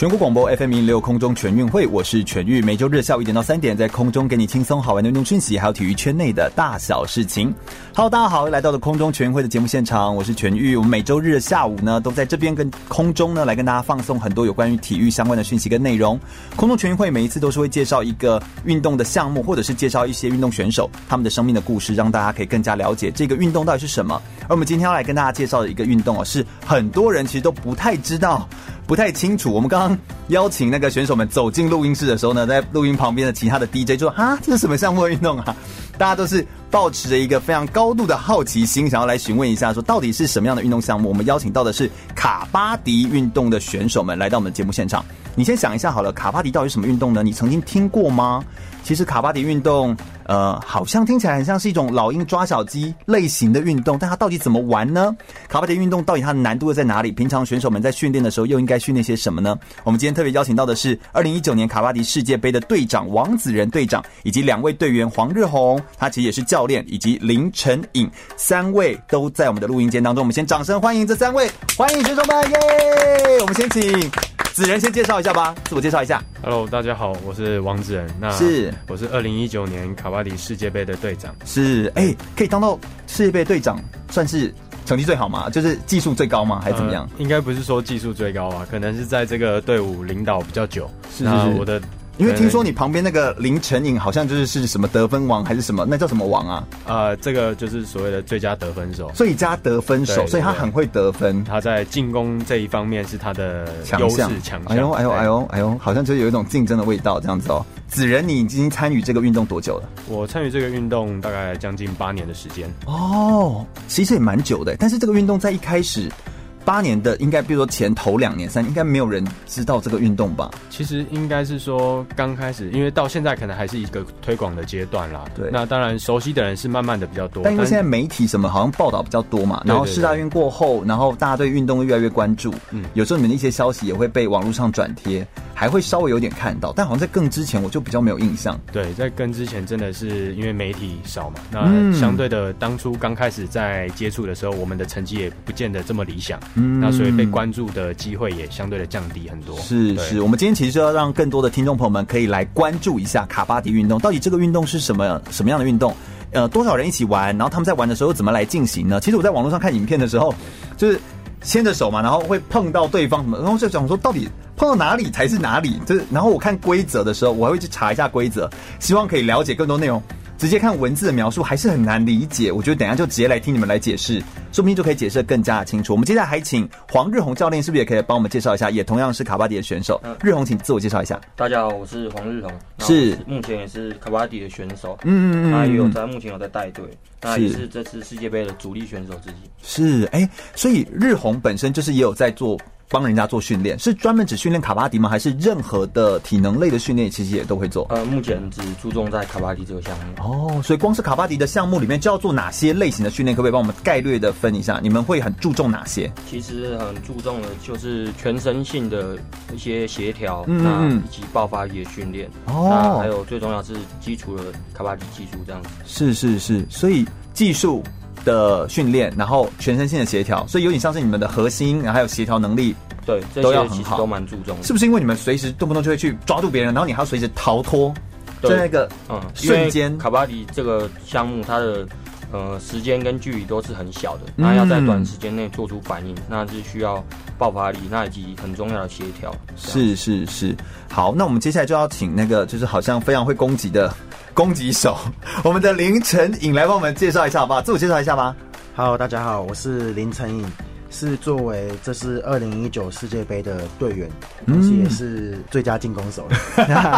全国广播 FM 零六空中全运会，我是全玉，每周日下午一点到三点，在空中给你轻松好玩的运动讯息，还有体育圈内的大小事情。Hello，大家好，来到了空中全运会的节目现场，我是全玉。我们每周日的下午呢，都在这边跟空中呢来跟大家放送很多有关于体育相关的讯息跟内容。空中全运会每一次都是会介绍一个运动的项目，或者是介绍一些运动选手他们的生命的故事，让大家可以更加了解这个运动到底是什么。而我们今天要来跟大家介绍的一个运动啊，是很多人其实都不太知道。不太清楚，我们刚刚邀请那个选手们走进录音室的时候呢，在录音旁边的其他的 DJ 就说：“哈，这是什么项目的运动啊？” 大家都是抱持着一个非常高度的好奇心，想要来询问一下，说到底是什么样的运动项目？我们邀请到的是卡巴迪运动的选手们来到我们的节目现场。你先想一下好了，卡巴迪到底是什么运动呢？你曾经听过吗？其实卡巴迪运动，呃，好像听起来很像是一种老鹰抓小鸡类型的运动，但它到底怎么玩呢？卡巴迪运动到底它的难度又在哪里？平常选手们在训练的时候又应该训练些什么呢？我们今天特别邀请到的是二零一九年卡巴迪世界杯的队长王子仁队长，以及两位队员黄日红，他其实也是教练，以及林晨颖，三位都在我们的录音间当中。我们先掌声欢迎这三位，欢迎选手们，耶！我们先请。子仁先介绍一下吧，自我介绍一下。Hello，大家好，我是王子仁。那是我是二零一九年卡巴迪世界杯的队长。是，哎、欸，可以当到世界杯队长，算是成绩最好吗？就是技术最高吗？还是怎么样？呃、应该不是说技术最高吧，可能是在这个队伍领导比较久。是是是，我的。因为听说你旁边那个林晨颖好像就是是什么得分王还是什么，那叫什么王啊？呃，这个就是所谓的最佳得分手，最佳得分手，所以他很会得分。他在进攻这一方面是他的优势强项。哎呦哎呦哎呦哎呦，好像就有一种竞争的味道这样子哦。子仁，你已经参与这个运动多久了？我参与这个运动大概将近八年的时间。哦，其实也蛮久的，但是这个运动在一开始。八年的应该，比如说前头两年、三年，应该没有人知道这个运动吧？其实应该是说刚开始，因为到现在可能还是一个推广的阶段啦。对，那当然熟悉的人是慢慢的比较多。但因为现在媒体什么好像报道比较多嘛，然后世大运过后，然后大家对运动越来越关注。嗯，有时候你们的一些消息也会被网络上转贴，还会稍微有点看到。但好像在更之前，我就比较没有印象。对，在更之前真的是因为媒体少嘛，那相对的当初刚开始在接触的时候，我们的成绩也不见得这么理想。嗯，那所以被。关注的机会也相对的降低很多。是是，我们今天其实就要让更多的听众朋友们可以来关注一下卡巴迪运动，到底这个运动是什么什么样的运动？呃，多少人一起玩？然后他们在玩的时候怎么来进行呢？其实我在网络上看影片的时候，就是牵着手嘛，然后会碰到对方什么，然后就想说到底碰到哪里才是哪里？就是然后我看规则的时候，我还会去查一下规则，希望可以了解更多内容。直接看文字的描述还是很难理解，我觉得等一下就直接来听你们来解释，说不定就可以解释得更加的清楚。我们接下来还请黄日红教练，是不是也可以帮我们介绍一下？也同样是卡巴迪的选手，日红，请自我介绍一下。大家好，我是黄日红，是目前也是卡巴迪的选手，嗯嗯嗯，他也有在目前有在带队，那也是这次世界杯的主力选手之一。是，哎、欸，所以日红本身就是也有在做。帮人家做训练，是专门只训练卡巴迪吗？还是任何的体能类的训练其实也都会做？呃，目前只注重在卡巴迪这个项目。哦，所以光是卡巴迪的项目里面就要做哪些类型的训练？可不可以帮我们概略的分一下？你们会很注重哪些？其实很注重的就是全身性的一些协调，嗯，那以及爆发力的训练。哦，还有最重要是基础的卡巴迪技术这样子。是是是，所以技术。的训练，然后全身性的协调，所以有点像是你们的核心，然后还有协调能力，对，都要很好，都蛮注重的。是不是因为你们随时动不动就会去抓住别人，然后你还要随时逃脱，在那个嗯瞬间？卡巴迪这个项目，它的呃时间跟距离都是很小的，那要在短时间内做出反应，嗯、那是需要爆发力，那以及很重要的协调。是是是，好，那我们接下来就要请那个就是好像非常会攻击的。攻击手，我们的林晨颖来帮我们介绍一下好不好？自我介绍一下吧。Hello，大家好，我是林晨颖。是作为这是二零一九世界杯的队员，同时也是最佳进攻手，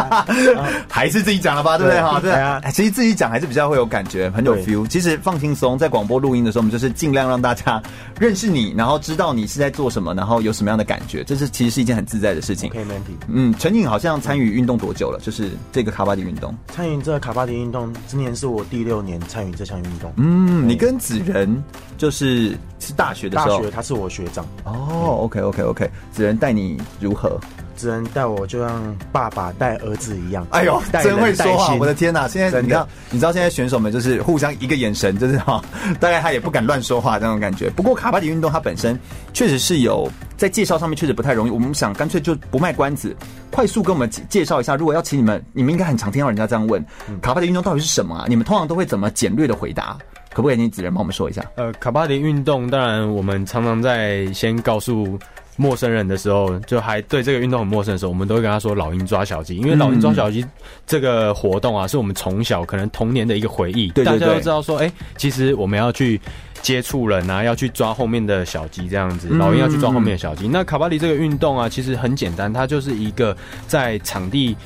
还是自己讲了吧，对不对？哈，对啊，其实自己讲还是比较会有感觉，很有 feel。其实放轻松，在广播录音的时候，我们就是尽量让大家认识你，然后知道你是在做什么，然后有什么样的感觉，这是其实是一件很自在的事情。可以没问题。嗯，陈颖好像参与运动多久了？就是这个卡巴迪运动。参与这个卡巴迪运动，今年是我第六年参与这项运动。嗯，你跟子仁就是是大学的时候，大学他是我学长。哦，OK OK OK，只能带你如何？只能带我就像爸爸带儿子一样。哎呦，真会说话！我的天哪，现在你知道，你知道现在选手们就是互相一个眼神，就是哈，大概他也不敢乱说话这种感觉。不过卡巴迪运动它本身确实是有在介绍上面确实不太容易。我们想干脆就不卖关子，快速跟我们介绍一下。如果要请你们，你们应该很常听到人家这样问：卡巴迪运动到底是什么啊？你们通常都会怎么简略的回答？可不可以请子仁帮我们说一下？呃，卡巴迪运动，当然我们常常在先告诉陌生人的时候，就还对这个运动很陌生的时候，我们都会跟他说“老鹰抓小鸡”，因为“老鹰抓小鸡”这个活动啊，是我们从小可能童年的一个回忆。对，大家都知道说，哎，其实我们要去接触人啊，要去抓后面的小鸡，这样子，老鹰要去抓后面的小鸡。那卡巴迪这个运动啊，其实很简单，它就是一个在场地。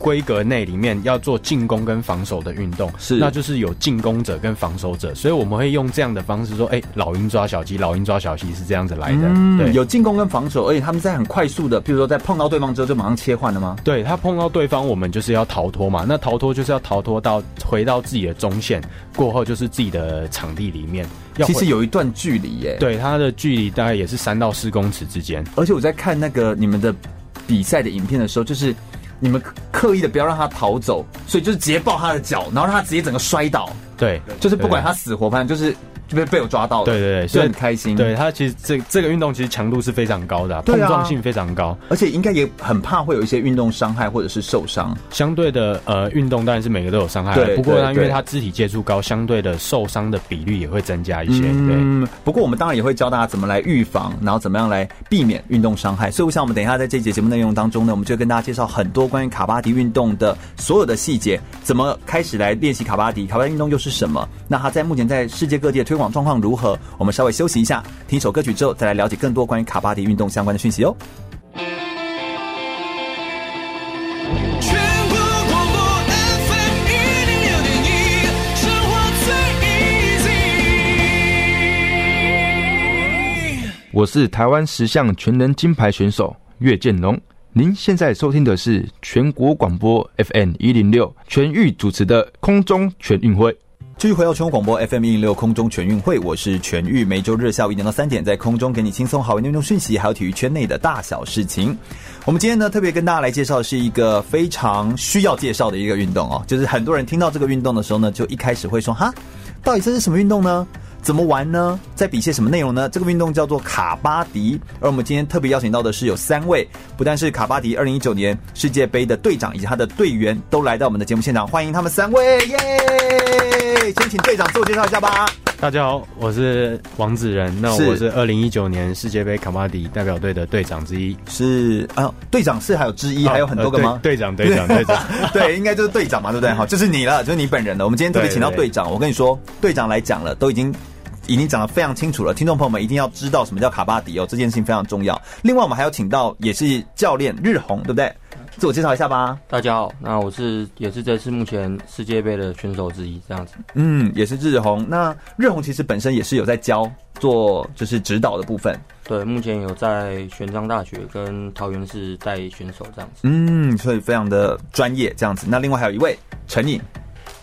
规格内里面要做进攻跟防守的运动，是，那就是有进攻者跟防守者，所以我们会用这样的方式说，哎、欸，老鹰抓小鸡，老鹰抓小鸡是这样子来的。嗯，对，有进攻跟防守，而且他们在很快速的，比如说在碰到对方之后就马上切换了吗？对，他碰到对方，我们就是要逃脱嘛，那逃脱就是要逃脱到回到自己的中线，过后就是自己的场地里面。其实有一段距离耶，对，它的距离大概也是三到四公尺之间。而且我在看那个你们的比赛的影片的时候，就是。你们刻意的不要让他逃走，所以就是直接抱他的脚，然后让他直接整个摔倒。对，就是不管他死活，反正就是。就被被我抓到了，对对对，所以很开心。对他其实这这个运动其实强度是非常高的，啊，碰撞性非常高，而且应该也很怕会有一些运动伤害或者是受伤。相对的，呃，运动当然是每个都有伤害，对。不过呢，因为他肢体接触高，相对的受伤的比率也会增加一些。嗯，对。不过我们当然也会教大家怎么来预防，然后怎么样来避免运动伤害。所以我想，我们等一下在这节节目内容当中呢，我们就跟大家介绍很多关于卡巴迪运动的所有的细节，怎么开始来练习卡巴迪，卡巴迪运动又是什么？那它在目前在世界各地的推网状况如何？我们稍微休息一下，听一首歌曲之后，再来了解更多关于卡巴迪运动相关的讯息哦。我是台湾十项全能金牌选手岳建龙，您现在收听的是全国广播 FM 一零六全域主持的空中全运会。继续回到全国广播 FM 一零六空中全运会，我是全玉，每周日下午一点到三点，在空中给你轻松好玩的运动讯息，还有体育圈内的大小事情。我们今天呢，特别跟大家来介绍的是一个非常需要介绍的一个运动哦，就是很多人听到这个运动的时候呢，就一开始会说哈，到底这是什么运动呢？怎么玩呢？在比些什么内容呢？这个运动叫做卡巴迪，而我们今天特别邀请到的是有三位，不但是卡巴迪二零一九年世界杯的队长以及他的队员都来到我们的节目现场，欢迎他们三位，耶！先请队长自我介绍一下吧。大家好，我是王子仁。那我是二零一九年世界杯卡巴迪代表队的队长之一。是啊，队长是还有之一，哦、还有很多个吗？队长，队长，队长。对，应该就是队长嘛，对不对？好，就是你了，就是你本人了。我们今天特别请到队长，我跟你说，队长来讲了，都已经已经讲得非常清楚了。听众朋友们一定要知道什么叫卡巴迪哦，这件事情非常重要。另外，我们还要请到也是教练日红，对不对？自我介绍一下吧。大家好，那我是也是这次目前世界杯的选手之一，这样子。嗯，也是日红。那日红其实本身也是有在教做就是指导的部分。对，目前有在玄奘大学跟桃园市带选手这样子。嗯，所以非常的专业这样子。那另外还有一位陈颖。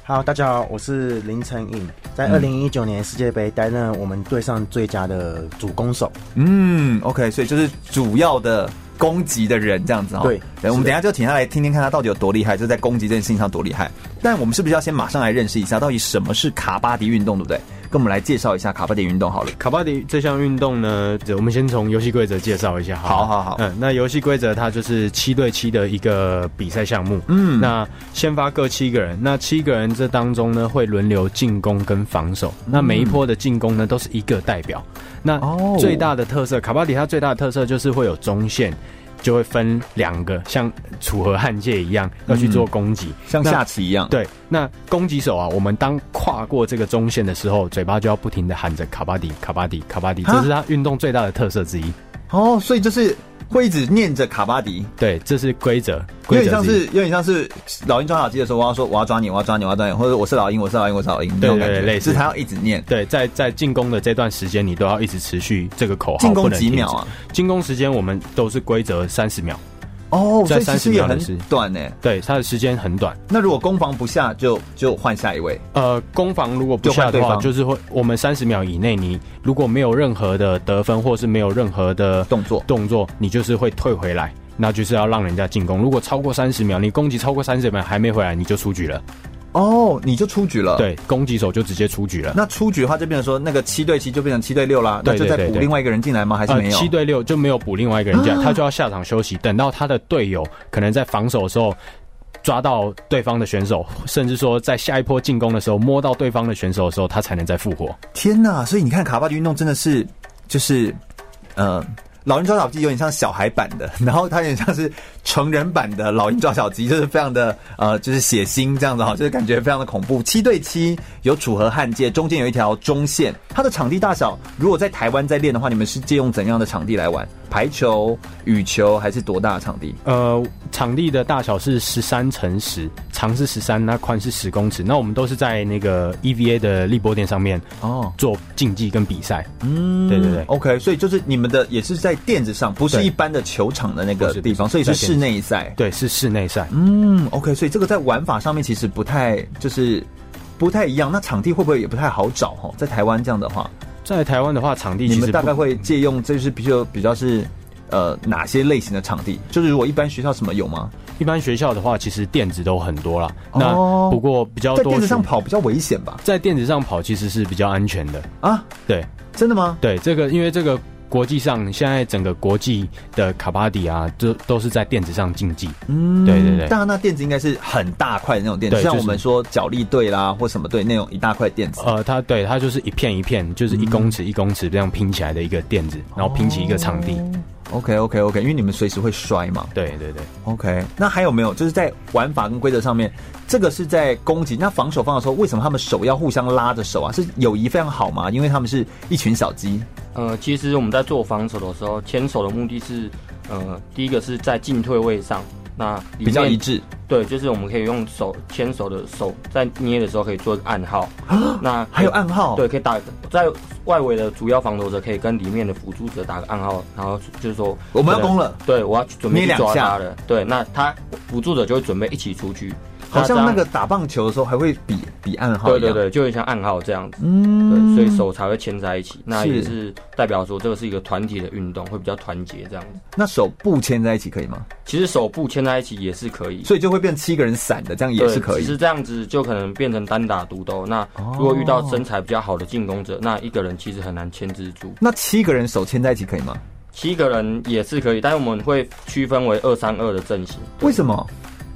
好，大家好，我是林晨颖，在二零一九年世界杯担任我们队上最佳的主攻手。嗯，OK，所以就是主要的。攻击的人这样子哦，对，我们等一下就停下来听听看他到底有多厉害，就在攻击这件事情上多厉害。但我们是不是要先马上来认识一下，到底什么是卡巴迪运动，对不对？跟我们来介绍一下卡巴迪运动好了。卡巴迪这项运动呢，我们先从游戏规则介绍一下。好好好，嗯，那游戏规则它就是七对七的一个比赛项目。嗯，那先发各七个人，那七个人这当中呢会轮流进攻跟防守。那每一波的进攻呢都是一个代表。那最大的特色，卡巴迪它最大的特色就是会有中线。就会分两个，像楚河汉界一样要去做攻击，像下棋一样。对，那攻击手啊，我们当跨过这个中线的时候，嘴巴就要不停的喊着卡巴迪，卡巴迪，卡巴迪，这是他运动最大的特色之一。哦，所以就是。会一直念着卡巴迪，对，这是规则，有点像是有点像是老鹰抓小鸡的时候，我要说我要抓你，我要抓你，我要抓你，或者我是老鹰，我是老鹰，我是老鹰，对对对，类似。他要一直念，对，在在进攻的这段时间，你都要一直持续这个口号，进攻几秒啊？进攻时间我们都是规则三十秒。哦，在三十秒很短呢。对，它的时间很短。那如果攻防不下，就就换下一位。呃，攻防如果不下的话，就，就是会我们三十秒以内，你如果没有任何的得分，或是没有任何的动作动作，你就是会退回来，那就是要让人家进攻。如果超过三十秒，你攻击超过三十秒还没回来，你就出局了。哦，你就出局了。对，攻击手就直接出局了。那出局的话，就变成说那个七对七就变成七对六啦。那就再补另外一个人进来吗？还是没有？七对六就没有补另外一个人进来，他就要下场休息，等到他的队友可能在防守的时候抓到对方的选手，甚至说在下一波进攻的时候摸到对方的选手的时候，他才能再复活。天哪！所以你看卡巴迪运动真的是就是呃。老鹰抓小鸡有点像小孩版的，然后它有点像是成人版的老鹰抓小鸡，就是非常的呃，就是血腥这样子哈，就是感觉非常的恐怖。七对七有楚河汉界，中间有一条中线。它的场地大小，如果在台湾在练的话，你们是借用怎样的场地来玩？排球、羽球还是多大的场地？呃，场地的大小是十三乘十，长是十三，那宽是十公尺。那我们都是在那个 EVA 的立波垫上面哦做竞技跟比赛。嗯，对对对，OK，所以就是你们的也是在。垫子上不是一般的球场的那个地方，所以是室内赛。对，是室内赛。嗯，OK，所以这个在玩法上面其实不太，就是不太一样。那场地会不会也不太好找？哈，在台湾这样的话，在台湾的话，场地你们大概会借用，就是比较比较是呃哪些类型的场地？就是如果一般学校什么有吗？一般学校的话，其实垫子都很多了。那不过比较多在垫子上跑比较危险吧？在垫子上跑其实是比较安全的啊。对，真的吗？对，这个因为这个。国际上现在整个国际的卡巴迪啊，都都是在垫子上竞技。嗯，对对对。当然，那垫子应该是很大块的那种垫子，像我们说脚力队啦或什么队那种一大块垫子。呃，它对它就是一片一片，就是一公尺一公尺这样拼起来的一个垫子，然后拼起一个场地。OK OK OK，因为你们随时会摔嘛。对对对。OK，那还有没有就是在玩法跟规则上面，这个是在攻击，那防守方的时候，为什么他们手要互相拉着手啊？是友谊非常好吗？因为他们是一群小鸡。呃，其实我们在做防守的时候，牵手的目的是，呃，第一个是在进退位上，那比较一致。对，就是我们可以用手牵手的手在捏的时候可以做暗号。那还有暗号？对，可以打在外围的主要防守者可以跟里面的辅助者打个暗号，然后就是说我们要攻了，对，我要准备去抓他了。对，那他辅助者就会准备一起出去。好像那个打棒球的时候还会比比暗号，对对对，就很像暗号这样子，嗯，对，所以手才会牵在一起，那也是代表说这个是一个团体的运动，会比较团结这样子。那手不牵在一起可以吗？其实手不牵在一起也是可以，所以就会变七个人散的，这样也是可以。其实这样子就可能变成单打独斗。那如果遇到身材比较好的进攻者，那一个人其实很难牵制住。那七个人手牵在一起可以吗？七个人也是可以，但是我们会区分为二三二的阵型。为什么？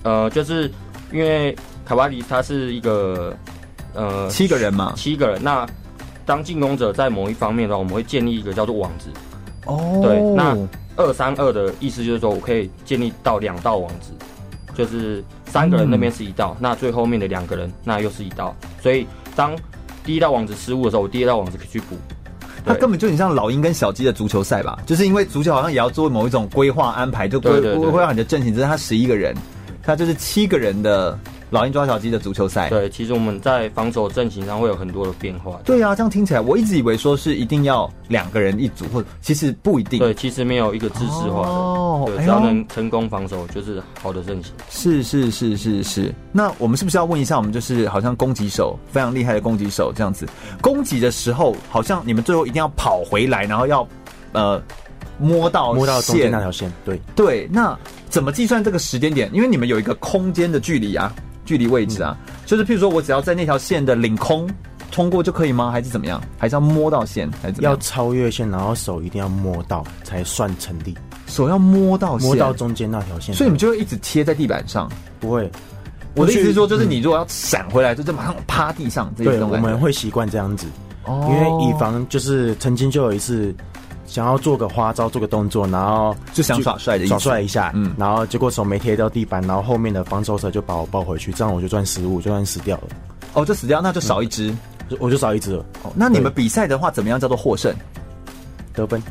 呃，就是因为。卡巴迪他是一个，呃，七个人嘛，七个人。那当进攻者在某一方面的话，我们会建立一个叫做网子。哦，对，那二三二的意思就是说我可以建立到两道网子，就是三个人那边是一道，嗯、那最后面的两个人那又是一道。所以当第一道网子失误的时候，我第一道网子可以去补。它根本就很像老鹰跟小鸡的足球赛吧？就是因为足球好像也要做某一种规划安排，就规规划你的阵型。只是他十一个人，他就是七个人的。老鹰抓小鸡的足球赛，对，其实我们在防守阵型上会有很多的变化。对啊，这样听起来，我一直以为说是一定要两个人一组，或者其实不一定。对，其实没有一个制式化的，哦、对，只要能成功防守就是好的阵型。是是是是是。那我们是不是要问一下，我们就是好像攻击手非常厉害的攻击手这样子，攻击的时候，好像你们最后一定要跑回来，然后要呃摸到摸到中间那条线。对对，那怎么计算这个时间点？因为你们有一个空间的距离啊。距离位置啊，嗯、就是譬如说我只要在那条线的领空通过就可以吗？还是怎么样？还是要摸到线？还是怎么样？要超越线，然后手一定要摸到才算成立。手要摸到线，摸到中间那条线，所以你们就会一直贴在地板上。不会，我的意思是说，就是你如果要闪回来，就就马上趴地上。对，我们会习惯这样子，哦、因为以防就是曾经就有一次。想要做个花招，做个动作，然后就想耍帅的耍帅一下，嗯，然后结果手没贴到地板，然后后面的防守者就把我抱回去，这样我就赚失误，就算死掉了。哦，就死掉，那就少一只，嗯，我就少一只了。哦，那你们比赛的话，怎么样叫做获胜？得分。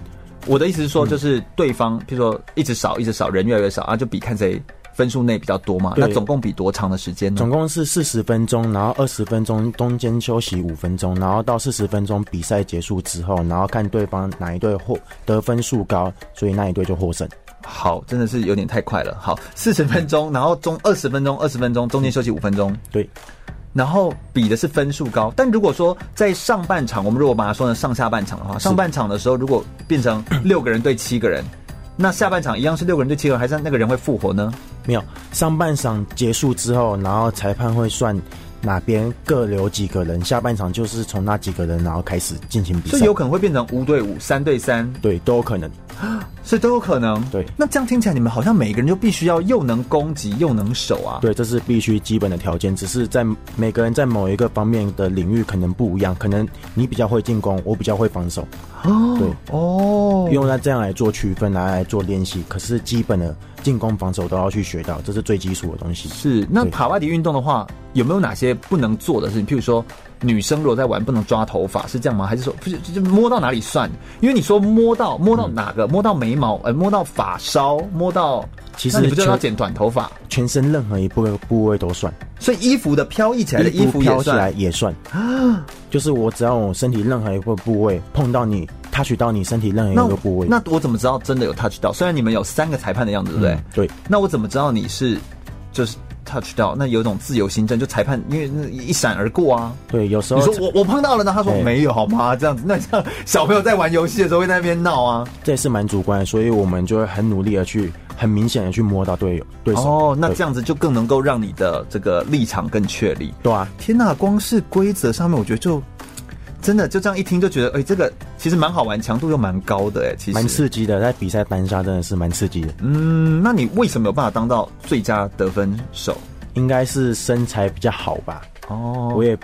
我的意思是说，就是对方，譬如说一直少，一直少，人越来越少啊，就比看谁分数内比较多嘛。那总共比多长的时间呢？总共是四十分钟，然后二十分钟中间休息五分钟，然后到四十分钟比赛结束之后，然后看对方哪一队获得分数高，所以那一队就获胜。好，真的是有点太快了。好，四十分钟，然后中二十分钟，二十分钟中间休息五分钟。对。然后比的是分数高，但如果说在上半场，我们如果把它说成上下半场的话，上半场的时候如果变成六个人对七个人，那下半场一样是六个人对七个人，还是那个人会复活呢？没有，上半场结束之后，然后裁判会算哪边各留几个人，下半场就是从那几个人然后开始进行比赛，所以有可能会变成五对五、三对三，对，都有可能。所以都有可能。对，那这样听起来，你们好像每个人就必须要又能攻击又能守啊。对，这是必须基本的条件。只是在每个人在某一个方面的领域可能不一样，可能你比较会进攻，我比较会防守。哦，对，哦，用来这样来做区分，拿来做练习。可是基本的进攻、防守都要去学到，这是最基础的东西。是。那卡巴迪运动的话，有没有哪些不能做的事情？譬如说。女生如果在玩不能抓头发是这样吗？还是说不是就摸到哪里算？因为你说摸到摸到哪个、嗯、摸到眉毛呃摸到发梢摸到，其实你不就要剪短头发？全身任何一部部位都算，所以衣服的飘逸起来的衣服飘起来也算啊。就是我只要我身体任何一个部位碰到你 touch 到你身体任何一个部位，那，那我怎么知道真的有 touch 到？虽然你们有三个裁判的样子，对不对？嗯、对。那我怎么知道你是就是？touch 到那有一种自由心证，就裁判因为那一闪而过啊。对，有时候你说我我碰到了呢，他说没有好吗？这样子，那像小朋友在玩游戏的时候会在那边闹啊。这也是蛮主观的，所以我们就会很努力的去，很明显的去摸到队友对手。哦，那这样子就更能够让你的这个立场更确立。对啊，天哪，光是规则上面，我觉得就。真的就这样一听就觉得，哎、欸，这个其实蛮好玩，强度又蛮高的，哎，其实蛮刺激的，在比赛单杀真的是蛮刺激的。嗯，那你为什么有办法当到最佳得分手？应该是身材比较好吧？哦，我也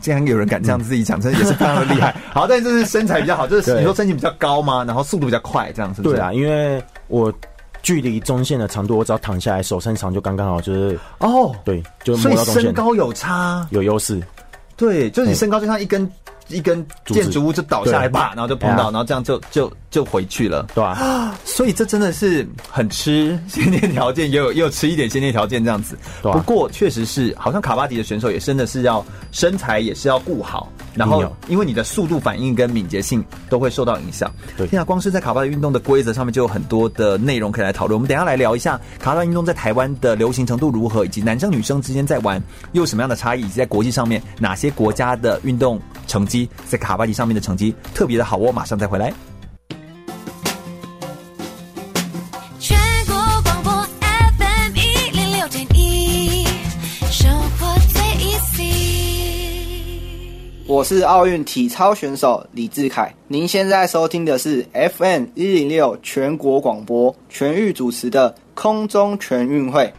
竟然有人敢这样自己讲，真的也是非常的厉害。好，但是就是身材比较好，就是你说身形比较高吗？然后速度比较快，这样是不是。对啊，因为我距离中线的长度，我只要躺下来，手伸长就刚刚好，就是哦，对，就摸到中线。身高有差，有优势。对，就是你身高就像一根。一根建筑物就倒下来吧，然后就碰到，然后这样就就就回去了，对啊？所以这真的是很吃先天条件，也有也有吃一点先天条件这样子。不过确实是，好像卡巴迪的选手也真的是要身材也是要顾好，然后因为你的速度反应跟敏捷性都会受到影响。对，现在光是在卡巴迪运动的规则上面就有很多的内容可以来讨论。我们等一下来聊一下卡巴迪运动在台湾的流行程度如何，以及男生女生之间在玩又有什么样的差异，以及在国际上面哪些国家的运动成绩。在卡巴迪上面的成绩特别的好哦，我马上再回来。全国广播 FM 一零六点一，生活最 easy。我是奥运体操选手李志凯，您现在收听的是 FM 一零六全国广播全域主持的空中全运会。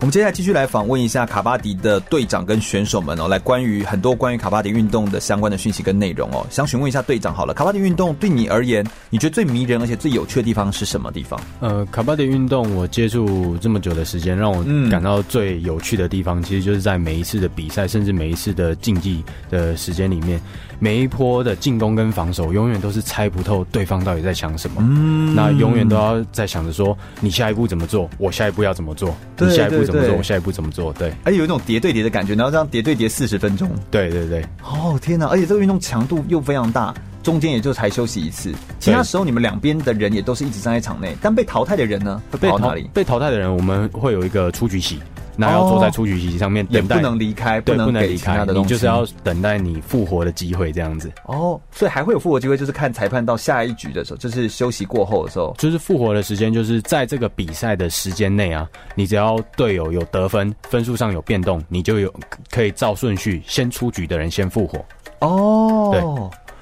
我们接下来继续来访问一下卡巴迪的队长跟选手们哦，来关于很多关于卡巴迪运动的相关的讯息跟内容哦。想询问一下队长好了，卡巴迪运动对你而言，你觉得最迷人而且最有趣的地方是什么地方？呃，卡巴迪运动我接触这么久的时间，让我感到最有趣的地方，其实就是在每一次的比赛，甚至每一次的竞技的时间里面。每一波的进攻跟防守，永远都是猜不透对方到底在想什么。嗯，那永远都要在想着说，你下一步怎么做，我下一步要怎么做，你下一步怎么做，我下一步怎么做。对，而且有一种叠对叠的感觉，然后这样叠对叠四十分钟。对对对。哦天哪！而且这个运动强度又非常大，中间也就才休息一次，其他时候你们两边的人也都是一直站在场内。但被淘汰的人呢？会跑到哪里？被淘汰的人，我们会有一个出局席。那要坐在出局席上面等待，也不能离开，不能给其他的东西，你就是要等待你复活的机会，这样子。哦，所以还会有复活机会，就是看裁判到下一局的时候，就是休息过后的时候，就是复活的时间，就是在这个比赛的时间内啊，你只要队友有得分，分数上有变动，你就有可以照顺序先出局的人先复活。哦，对，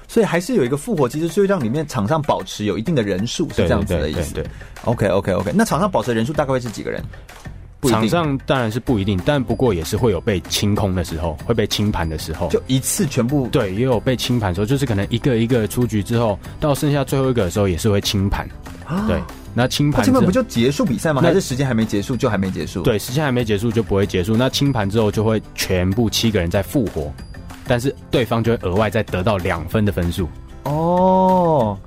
所以还是有一个复活机制，所以让里面场上保持有一定的人数，是这样子的意思。对，，OK OK OK，那场上保持的人数大概会是几个人？场上当然是不一定，但不过也是会有被清空的时候，会被清盘的时候，就一次全部对，也有被清盘的时候，就是可能一个一个出局之后，到剩下最后一个的时候，也是会清盘。对，那清盘那清盘不就结束比赛吗？那还是时间还没结束就还没结束？对，时间还没结束就不会结束。那清盘之后就会全部七个人再复活，但是对方就会额外再得到两分的分数。哦，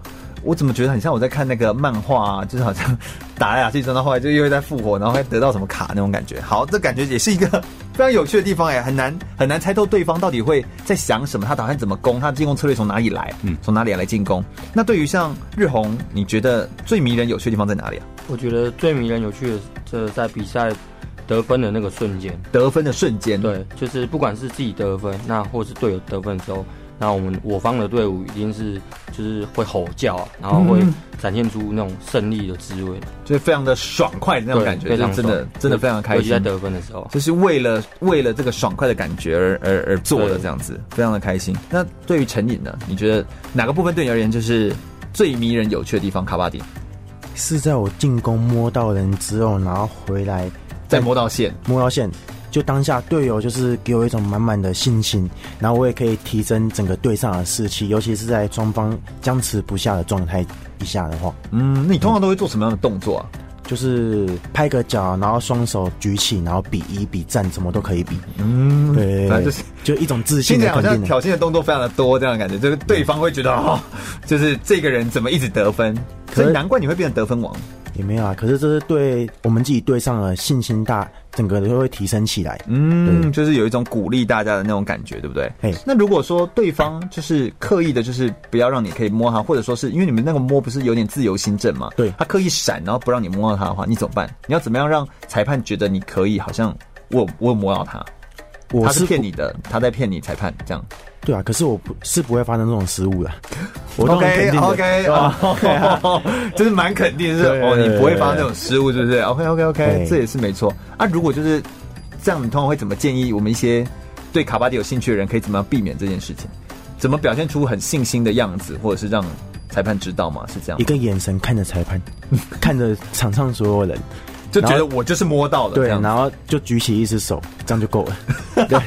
我怎么觉得很像我在看那个漫画啊？就是好像打来打去，到后来就又会再复活，然后会得到什么卡那种感觉。好，这感觉也是一个 非常有趣的地方哎，很难很难猜透对方到底会在想什么，他打算怎么攻，他的进攻策略从哪里来？嗯，从哪里来进攻？那对于像日红，你觉得最迷人有趣的地方在哪里啊？我觉得最迷人有趣的，这在比赛得分的那个瞬间，得分的瞬间，对，就是不管是自己得分，那或是队友得分的时候。那我们我方的队伍一定是就是会吼叫啊，然后会展现出那种胜利的滋味，就是非常的爽快的那种感觉，非常真的真的非常开心。在得分的时候，就是为了为了这个爽快的感觉而而而做的这样子，非常的开心。那对于成瘾呢？你觉得哪个部分对你而言就是最迷人有趣的地方？卡巴迪是在我进攻摸到人之后，然后回来再摸到线，摸到线。就当下队友就是给我一种满满的信心，然后我也可以提升整个队上的士气，尤其是在双方僵持不下的状态底下的话。嗯，那你通常都会做什么样的动作啊？就是拍个脚，然后双手举起，然后比一比赞，什么都可以比。嗯，对，反正就是就一种自信的。现在好像挑衅的动作非常的多，这样的感觉，就是对方会觉得哦，就是这个人怎么一直得分？所以难怪你会变成得分王。也没有啊，可是这是对我们自己队上的信心大，整个都会提升起来。嗯，就是有一种鼓励大家的那种感觉，对不对？哎，那如果说对方就是刻意的，就是不要让你可以摸他，或者说是因为你们那个摸不是有点自由心证嘛？对，他刻意闪，然后不让你摸到他的话，你怎么办？你要怎么样让裁判觉得你可以？好像我我有摸到他，我是他是骗你的，他在骗你，裁判这样。对啊，可是我不是不会发生这种失误的。我 OK OK 哦，OK，就是蛮肯定，是哦，你不会发生这种失误，是不是？OK OK OK，这也是没错。啊，如果就是这样，你通常会怎么建议我们一些对卡巴迪有兴趣的人，可以怎么样避免这件事情？怎么表现出很信心的样子，或者是让裁判知道吗？是这样，一个眼神看着裁判，看着场上所有人。就觉得我就是摸到了，对，然后就举起一只手，这样就够了。对，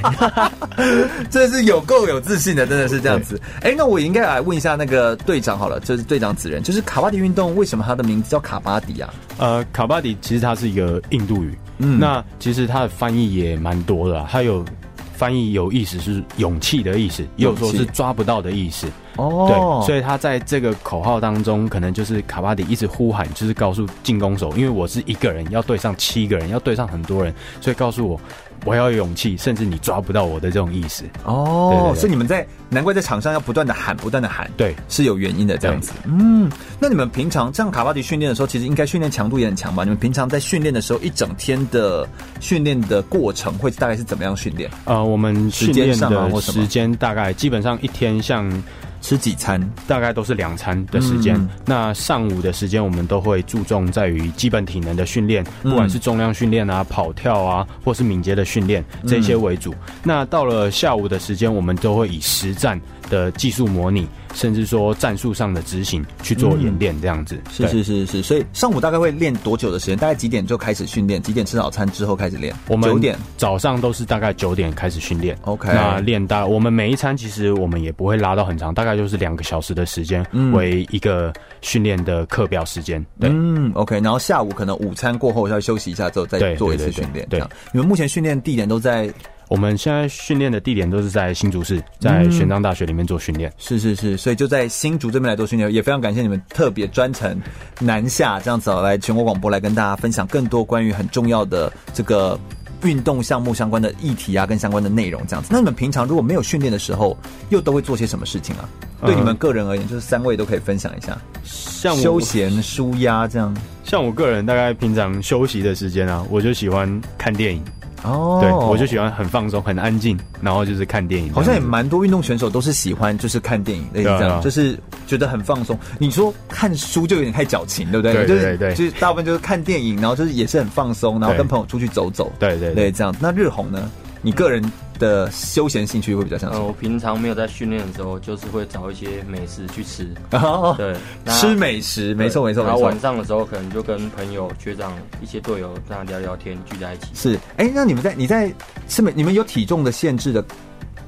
这是有够有自信的，真的是这样子。哎，那我应该来问一下那个队长好了，就是队长子仁，就是卡巴迪运动为什么它的名字叫卡巴迪啊？呃，卡巴迪其实它是一个印度语，嗯，那其实它的翻译也蛮多的，它有翻译有意思是勇气的意思，也有说是抓不到的意思。哦，对，所以他在这个口号当中，可能就是卡巴迪一直呼喊，就是告诉进攻手，因为我是一个人要对上七个人，要对上很多人，所以告诉我我要有勇气，甚至你抓不到我的这种意思。哦，所以你们在难怪在场上要不断的喊，不断的喊，对，是有原因的这样子。嗯，那你们平常这样卡巴迪训练的时候，其实应该训练强度也很强吧？你们平常在训练的时候，一整天的训练的过程会大概是怎么样训练？呃，我们训练的时间大概基本上一天像。吃几餐？大概都是两餐的时间。嗯、那上午的时间，我们都会注重在于基本体能的训练，嗯、不管是重量训练啊、跑跳啊，或是敏捷的训练这些为主。嗯、那到了下午的时间，我们都会以实战的技术模拟，甚至说战术上的执行去做演练，这样子。是、嗯、是是是，所以上午大概会练多久的时间？大概几点就开始训练？几点吃早餐之后开始练？我们九点早上都是大概九点开始训练。OK，那练大我们每一餐其实我们也不会拉到很长，大概就是两个小时的时间为一个训练的课表时间。对，嗯，OK，然后下午可能午餐过后要休息一下之后再做一次训练。对，你们目前训练地点都在？我们现在训练的地点都是在新竹市，在玄奘大学里面做训练。是是是，所以就在新竹这边来做训练，也非常感谢你们特别专程南下这样子来全国广播来跟大家分享更多关于很重要的这个运动项目相关的议题啊，跟相关的内容这样子。那你们平常如果没有训练的时候，又都会做些什么事情啊？对你们个人而言，就是三位都可以分享一下，像休闲、舒压这样。像我个人，大概平常休息的时间啊，我就喜欢看电影。哦，对，我就喜欢很放松、很安静，然后就是看电影。好像也蛮多运动选手都是喜欢就是看电影，类似这样，啊、就是觉得很放松。你说看书就有点太矫情，对不对？对对对，就是大部分就是看电影，然后就是也是很放松，然后跟朋友出去走走，对对对，对，这样。那日红呢？你个人的休闲兴趣会比较像什呃，么？我平常没有在训练的时候，就是会找一些美食去吃。哦对，那吃美食，没错没错没然后晚。上的时候，可能就跟朋友、学长、一些队友这样聊聊天，聚在一起。是，哎、那你们在你在是美，你们有体重的限制的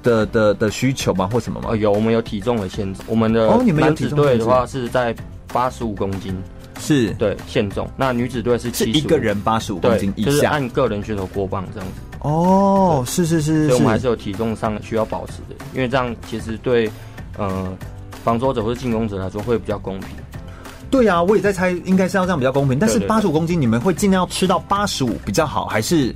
的的的需求吗，或什么吗？哦，有我们有体重的限制，我们的哦你们有男子队的话是在八十五公斤，是，对限重。那女子队是是75一个人八十五公对斤，以就是下。按个人选手过磅这样子。哦，是是是所以我们还是是有体重上需要保持的，因为这样其实对呃防守者或者进攻者来说会比较公平。对啊，我也在猜，应该是要这样比较公平。但是八十五公斤，你们会尽量要吃到八十五比较好，还是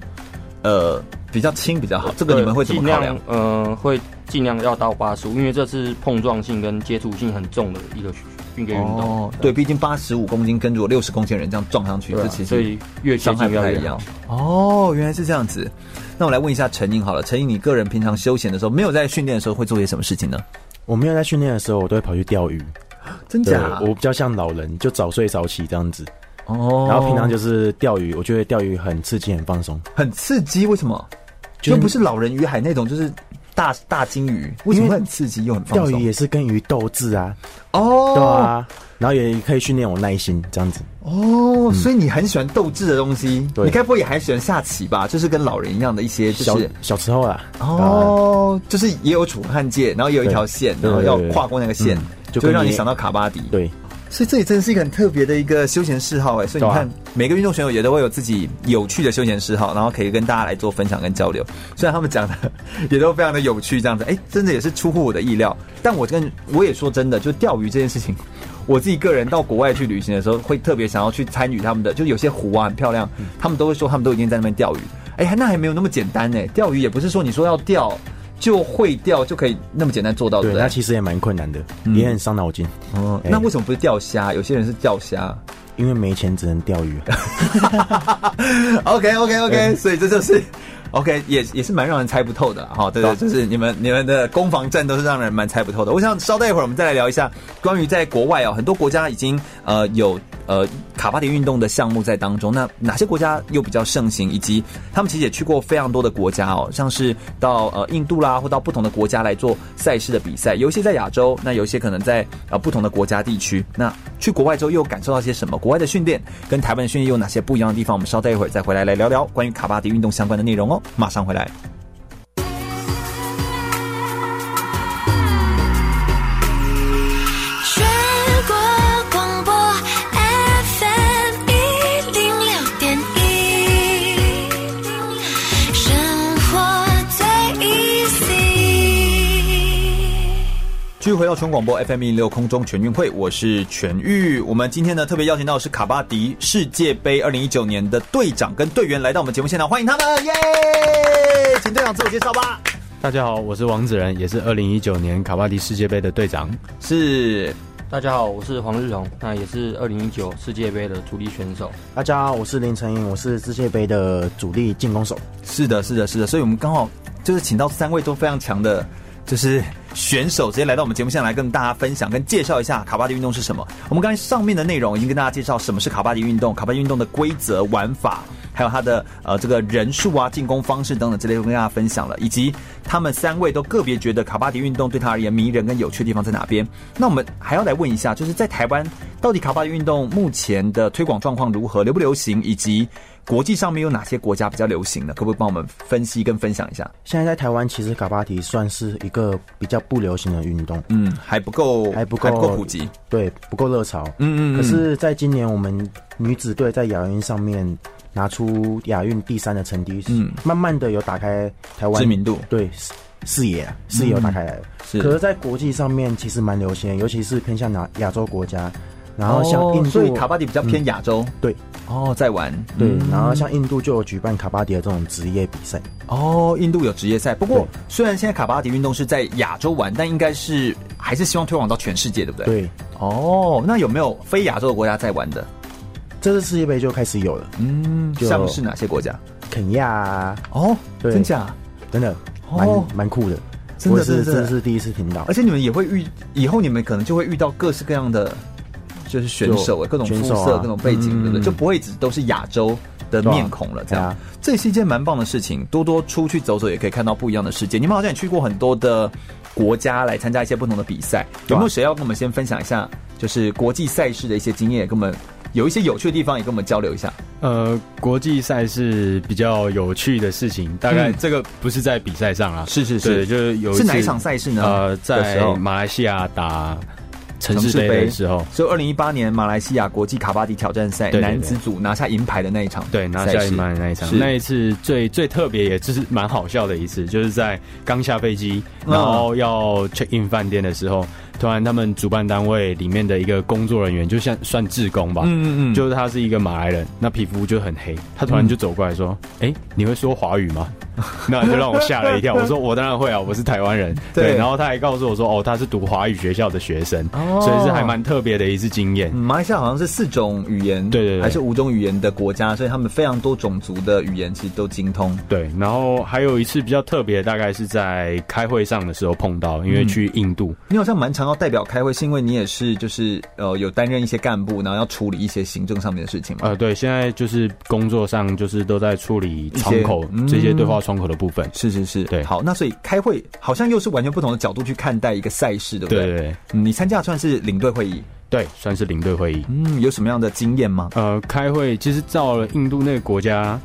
呃比较轻比较好？这个你们会怎么尽考量量？呃会尽量要到八十五，因为这是碰撞性跟接触性很重的一个一个运动。哦，对，毕竟八十五公斤跟如果六十公斤的人这样撞上去，这其实所以越接伤害近越越不太一样。。哦，原来是这样子。那我来问一下陈颖好了，陈颖，你个人平常休闲的时候，没有在训练的时候，会做些什么事情呢？我没有在训练的时候，我都会跑去钓鱼。真假？我比较像老人，就早睡早起这样子。哦，然后平常就是钓鱼，我觉得钓鱼很刺激、很放松。很刺激，为什么？就不是老人鱼海那种，就是大大金鱼，为什么会很刺激又很放松？钓鱼也是跟鱼斗智啊，哦，对啊，然后也可以训练我耐心这样子。哦，所以你很喜欢斗智的东西，对。你该不会也还喜欢下棋吧？就是跟老人一样的一些，就小是小时候啊，哦，就是也有楚汉界，然后也有一条线，对然后要跨过那个线，嗯就就跟会让你想到卡巴迪。对，所以这也真的是一个很特别的一个休闲嗜好哎，所以你看，对每个运动选手也都会有自己有趣的休闲嗜好，然后可以跟大家来做分享跟交流。虽然他们讲的也都非常的有趣，这样子，哎，真的也是出乎我的意料。但我跟我也说真的，就钓鱼这件事情，我自己个人到国外去旅行的时候，会特别想要去参与他们的，就有些湖啊很漂亮，他们都会说他们都已经在那边钓鱼。哎，那还没有那么简单呢。钓鱼也不是说你说要钓就会钓就可以那么简单做到，对对，不对那？其实也蛮困难的，嗯也很伤脑筋。哦，哎那为什么不是钓虾？有些人是钓虾。因为没钱只能钓鱼。OK OK OK，所以这就是 OK，也也是蛮让人猜不透的哈。对对，就是你们你们的攻防战都是让人蛮猜不透的。我想稍待一会儿，我们再来聊一下关于在国外哦，很多国家已经呃有呃卡巴迪运动的项目在当中。那哪些国家又比较盛行？以及他们其实也去过非常多的国家哦，像是到呃印度啦，或到不同的国家来做赛事的比赛。有一些在亚洲，那有一些可能在呃不同的国家地区。那去国外之后又感受到些什么？国外的训练跟台湾的训练有哪些不一样的地方？我们稍待一会儿再回来来聊聊关于卡巴迪运动相关的内容哦。马上回来。继续回到全广播 FM 一六空中全运会，我是全玉。我们今天呢特别邀请到的是卡巴迪世界杯二零一九年的队长跟队员来到我们节目现场，欢迎他们，耶！请队长自我介绍吧。大家好，我是王子仁，也是二零一九年卡巴迪世界杯的队长。是大家好，我是黄日荣，那也是二零一九世界杯的主力选手。大家好，我是林成英，我是世界杯的主力进攻手。是的，是的，是的，所以我们刚好就是请到三位都非常强的，就是选手直接来到我们节目现场来跟大家分享跟介绍一下卡巴迪运动是什么。我们刚才上面的内容已经跟大家介绍什么是卡巴迪运动，卡巴迪运动的规则、玩法，还有它的呃这个人数啊、进攻方式等等之类都跟大家分享了，以及他们三位都个别觉得卡巴迪运动对他而言迷人跟有趣的地方在哪边。那我们还要来问一下，就是在台湾到底卡巴迪运动目前的推广状况如何，流不流行，以及国际上面有哪些国家比较流行呢？可不可以帮我们分析跟分享一下？现在在台湾，其实卡巴提算是一个比较不流行的运动，嗯，还不够，还不够还不够普及。对，不够热潮。嗯嗯嗯可是，在今年我们女子队在亚运上面拿出亚运第三的成绩，嗯慢慢的有打开台湾知名度对视视野啊，视野有打开来了。是可是，在国际上面其实蛮流行的，尤其是偏向亚亚洲国家，然后像印度，哦所以卡巴迪比较偏亚洲。对哦，在玩。对，嗯然后像印度就有举办卡巴迪的这种职业比赛。哦，印度有职业赛，不过虽然现在卡巴迪运动是在亚洲玩，但应该是还是希望推广到全世界，对不对？。对，哦，那有没有非亚洲的国家在玩的？这次世界杯就开始有了，嗯，像是哪些国家？肯亚啊，哦，对真假？真的蛮哦蛮酷的，真的是真的是第一次听到而。且你们也会遇，以后你们可能就会遇到各式各样的，就是选手，各种肤色、啊各种背景，嗯对不对？就不会只都是亚洲的面孔了。这样，啊、这是一件蛮棒的事情。多多出去走走，也可以看到不一样的世界。你们好像也去过很多的国家来参加一些不同的比赛，有没有谁要跟我们先分享一下，就是国际赛事的一些经验，跟我们？有一些有趣的地方，也跟我们交流一下。呃，国际赛事比较有趣的事情，大概这个不是在比赛上啊，是是是，就是有是哪一场赛事呢？呃，在马来西亚打城市杯的时候，就二零一八年马来西亚国际卡巴迪挑战赛男子组拿下银牌的那一场，对，拿下银牌的那一场，那一次最最特别，也就是蛮好笑的一次，就是在刚下飞机，然后要 check in 饭店的时候。突然，他们主办单位里面的一个工作人员，就像算志工吧，嗯嗯嗯，就是他是一个马来人，那皮肤就很黑，他突然就走过来说：“哎、你会说华语吗？” 那就让我吓了一跳。我说：“我当然会啊，我是台湾人。对”对，然后他还告诉我说：“哦，他是读华语学校的学生，哦、所以是还蛮特别的一次经验。”马来西亚好像是四种语言，对对对，还是五种语言的国家，所以他们非常多种族的语言其实都精通。对，然后还有一次比较特别，大概是在开会上的时候碰到，因为去印度，嗯、你好像蛮常。代表开会是因为你也是就是呃有担任一些干部，然后要处理一些行政上面的事情嘛？呃，对，现在就是工作上就是都在处理窗口些这些对话窗口的部分。是是是，对。好，那所以开会好像又是完全不同的角度去看待一个赛事，对不对？你参加算是领队会议，对，算是领队会议。嗯，有什么样的经验吗？呃，开会其实到了印度那个国家。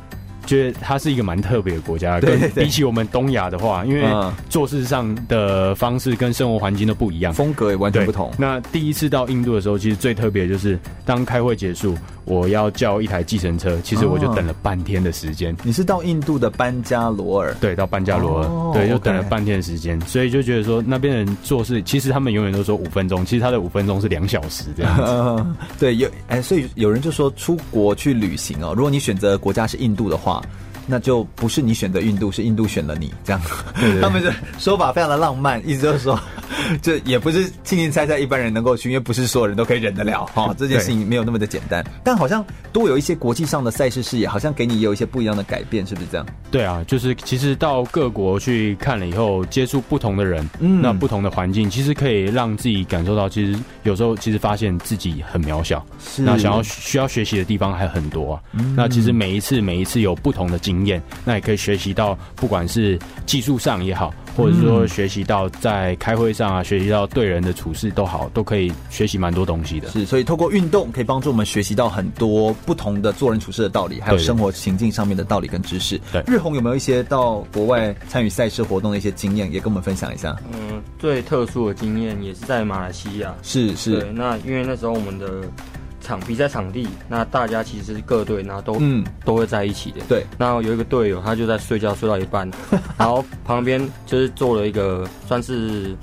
觉得它是一个蛮特别的国家，跟，比起我们东亚的话，因为做事上的方式跟生活环境都不一样，风格也完全不同。那第一次到印度的时候，其实最特别就是当开会结束，我要叫一台计程车，其实我就等了半天的时间。你是到印度的班加罗尔？对，到班加罗尔，对，就等了半天的时间，所以就觉得说那边人做事，其实他们永远都说五分钟，其实他的五分钟是两小时这样子。对，有哎，所以有人就说出国去旅行哦，如果你选择国家是印度的话。那就不是你选择印度，是印度选了你，这样。对对对，他们的说法非常的浪漫，意思就是说，这也不是轻轻猜猜一般人能够去，因为不是所有人都可以忍得了哈。这件事情没有那么的简单，但好像多有一些国际上的赛事视野，好像给你也有一些不一样的改变，是不是这样？对啊，就是其实到各国去看了以后，接触不同的人，嗯，那不同的环境，其实可以让自己感受到，其实有时候其实发现自己很渺小，是那想要需要学习的地方还很多啊。嗯，那其实每一次每一次有不同的经验。经验，那也可以学习到，不管是技术上也好，或者说学习到在开会上啊，学习到对人的处事都好，都可以学习蛮多东西的。是，所以透过运动可以帮助我们学习到很多不同的做人处事的道理，还有生活情境上面的道理跟知识。对，日红有没有一些到国外参与赛事活动的一些经验，也跟我们分享一下？嗯，最特殊的经验也是在马来西亚。是是，对，那因为那时候我们的。场比赛场地，那大家其实各队，然后都、嗯、都会在一起的。对，然后有一个队友，他就在睡觉，睡到一半，然后旁边就是做了一个算是。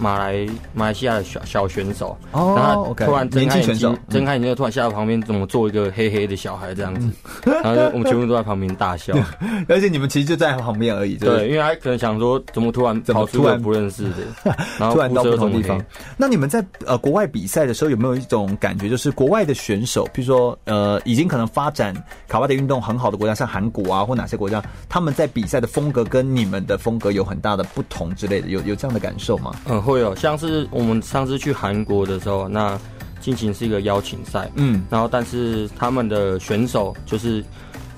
马来马来西亚的小小选手，哦，然后突然睁开眼睛，睁开眼睛，突然吓到旁边，怎么坐一个黑黑的小孩这样子，然后我们全部都在旁边大笑，而且你们其实就在旁边而已，对，因为他可能想说，怎么突然跑出来不认识的，然后突然到不同地方。那你们在呃国外比赛的时候，有没有一种感觉，就是国外的选手，比如说呃已经可能发展卡巴迪运动很好的国家，像韩国啊或哪些国家，他们在比赛的风格跟你们的风格有很大的不同之类的，有有这样的感受吗？嗯。会有，像是我们上次去韩国的时候，那进行是一个邀请赛，嗯，然后但是他们的选手就是，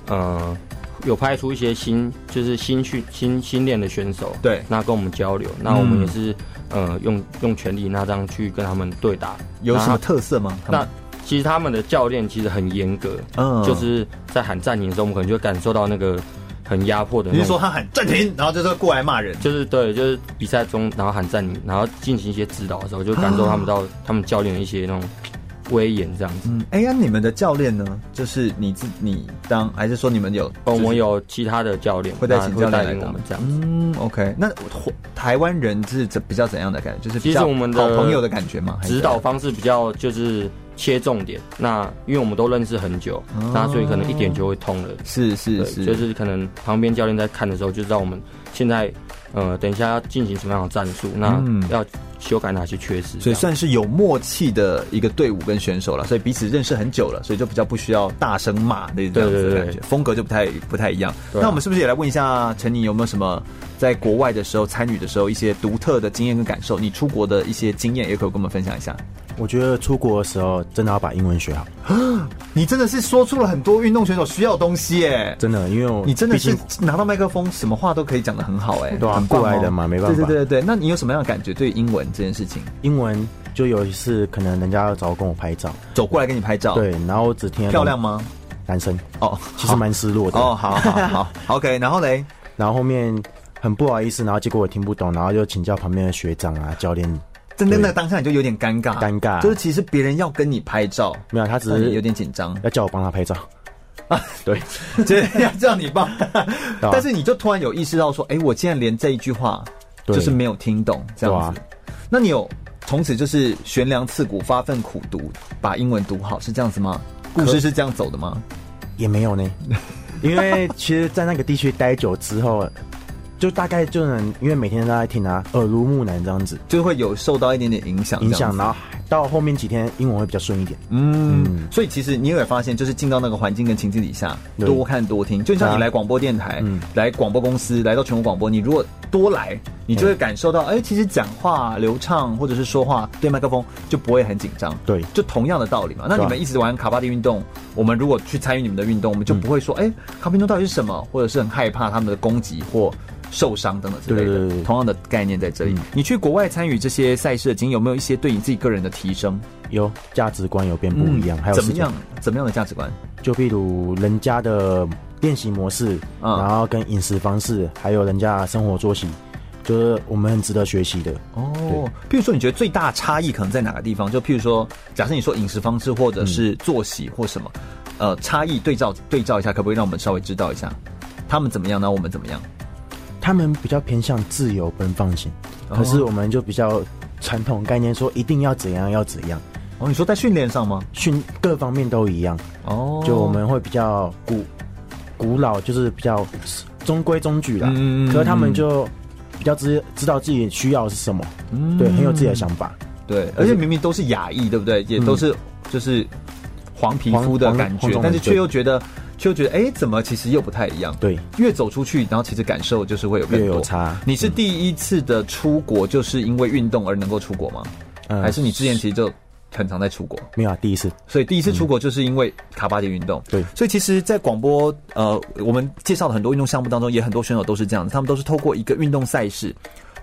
呃，有派出一些新，就是新训新新练的选手，对，那跟我们交流，那我们也是，嗯、呃，用用全力那这样去跟他们对打，有什么特色吗？那其实他们的教练其实很严格，嗯，就是在喊暂停的时候，我们可能就会感受到那个。很压迫的，你是说他喊暂停，然后就是过来骂人，就是对，就是比赛中，然后喊暂停，然后进行一些指导的时候，就感受他们到他们教练的一些那种威严这样子。嗯，哎呀，你们的教练呢？就是你自你当，还是说你们有？哦，我们有其他的教练会带请教练来带领我们这样子。嗯，OK，那台湾人是怎比较怎样的感觉？就是比较我们的好朋友的感觉吗？指导方式比较就是。切重点，那因为我们都认识很久，哦、那所以可能一点就会通了。是是是，就是可能旁边教练在看的时候，就知道我们现在呃，等一下要进行什么样的战术，那要修改哪些缺失，所以算是有默契的一个队伍跟选手了，所以彼此认识很久了，所以就比较不需要大声骂那这样子的感觉，风格就不太不太一样。那我们是不是也来问一下陈宁有没有什么在国外的时候参与的时候一些独特的经验跟感受？你出国的一些经验也可以跟我们分享一下。我觉得出国的时候真的要把英文学好。你真的是说出了很多运动选手需要的东西耶！真的，因为我你真的是拿到麦克风，什么话都可以讲的很好哎，对啊，很过来的嘛，没办法。对对对对，那你有什么样的感觉对英文这件事情？英文就有一次可能人家要找我跟我拍照，走过来跟你拍照，对，然后我只听漂亮吗？男生。哦，其实蛮失落的。哦，好好 好，OK，然后嘞，然后后面很不好意思，然后结果我听不懂，然后就请教旁边的学长啊、教练。真的，那当下你就有点尴尬，尴尬，就是其实别人要跟你拍照，没有，他只是有点紧张，要叫我帮他拍照。啊，对，就是要叫你帮，但是你就突然有意识到说，哎，我竟然连这一句话就是没有听懂，这样子，那你有从此就是悬梁刺股、发奋苦读，把英文读好，是这样子吗？故事是这样走的吗？也没有呢，因为其实，在那个地区待久之后。就大概就能，因为每天都在听啊，耳濡目染这样子，就会有受到一点点影响，影响，然后到后面几天英文会比较顺一点。嗯，嗯，所以其实你有没有发现，就是进到那个环境跟情境底下，多看多听，就像你来广播电台，嗯，来广播公司，来到全国广播，你如果多来，你就会感受到，哎、欸，其实讲话流畅，或者是说话对麦克风就不会很紧张。对，就同样的道理嘛。那你们一直玩卡巴迪运动，我们如果去参与你们的运动，我们就不会说，哎、欸，卡巴迪运动到底是什么，或者是很害怕他们的攻击或。受伤等等之类的，对对对，同样的概念在这里。嗯、你去国外参与这些赛事的经验，有没有一些对你自己个人的提升？有，价值观有变不一样。嗯、还有怎么样？怎么样的价值观？就譬如人家的练习模式，嗯、然后跟饮食方式，还有人家生活作息，就是我们很值得学习的。哦，对譬如说，你觉得最大差异可能在哪个地方？就譬如说，假设你说饮食方式或者是作息或什么，嗯、呃，差异对照对照一下，可不可以让我们稍微知道一下，他们怎么样，那我们怎么样？他们比较偏向自由奔放型，可是我们就比较传统概念，说一定要怎样要怎样。哦，你说在训练上吗？训各方面都一样。哦，就我们会比较古古老，就是比较中规中矩啦。嗯，可是他们就比较知知道自己需要的是什么。嗯，对，很有自己的想法。对，而且明明都是亚裔，对不对？也都是就是黄皮肤的感觉，但是却又觉得。就觉得哎、欸，怎么其实又不太一样？对，越走出去，然后其实感受就是会有更多越有差。你是第一次的出国，就是因为运动而能够出国吗？嗯，还是你之前其实就很常在出国？没有啊，第一次。所以第一次出国就是因为卡巴迪运动。对，所以其实，在广播呃，我们介绍的很多运动项目当中，也很多选手都是这样子，他们都是透过一个运动赛事。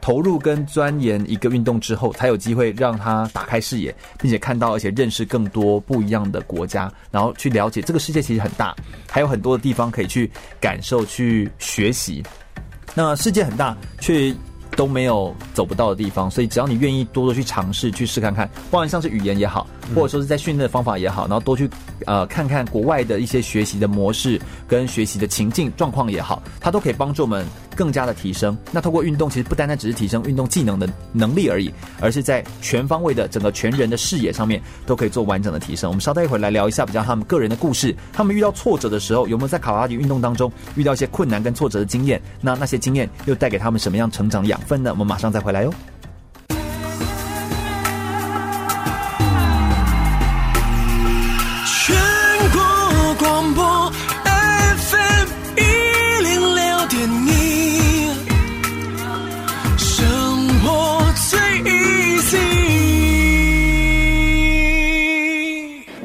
投入跟钻研一个运动之后，才有机会让他打开视野，并且看到而且认识更多不一样的国家，然后去了解这个世界其实很大，还有很多的地方可以去感受、去学习。那世界很大，却都没有走不到的地方，所以只要你愿意多多去尝试、去试看看，不管像是语言也好，或者说是在训练的方法也好，然后多去呃看看国外的一些学习的模式跟学习的情境状况也好，它都可以帮助我们。更加的提升。那透过运动，其实不单单只是提升运动技能的能力而已，而是在全方位的整个全人的视野上面都可以做完整的提升。我们稍待一会儿来聊一下比较他们个人的故事，他们遇到挫折的时候有没有在卡瓦迪运动当中遇到一些困难跟挫折的经验？那那些经验又带给他们什么样成长养分呢？我们马上再回来哟。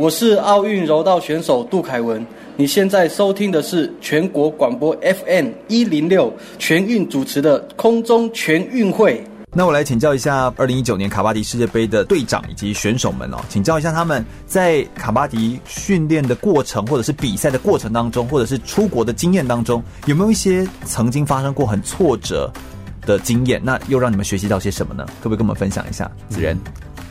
我是奥运柔道选手杜凯文，你现在收听的是全国广播 FM 一零六全运主持的空中全运会。那我来请教一下，二零一九年卡巴迪世界杯的队长以及选手们哦，请教一下他们在卡巴迪训练的过程，或者是比赛的过程当中，或者是出国的经验当中，有没有一些曾经发生过很挫折的经验？那又让你们学习到些什么呢？可不可以跟我们分享一下？子仁。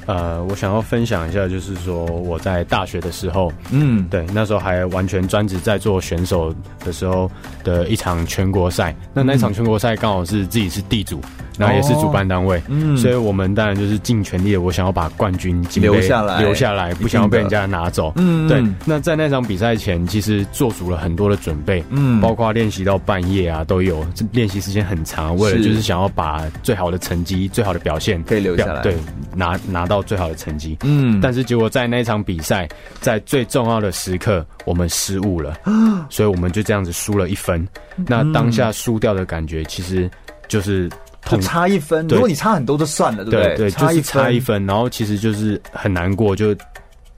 呃，我想要分享一下，就是说我在大学的时候，嗯，对，那时候还完全专职在做选手的时候的一场全国赛。那那场全国赛刚好是自己是地主，然后也是主办单位，嗯，所以我们当然就是尽全力的，我想要把冠军留下来，留下来，不想要被人家拿走，嗯，对。那在那场比赛前，其实做足了很多的准备，嗯，包括练习到半夜啊都有，练习时间很长，为了就是想要把最好的成绩、最好的表现可以留下来，对，拿拿到最好的成绩，嗯。但是结果在那场比赛，在最重要的时刻，我们失误了，所以我们就这样子输了一分。那当下输掉的感觉，其实就是。就差一分，如果你差很多就算了，对不对？对，就是差一分，然后其实就是很难过，就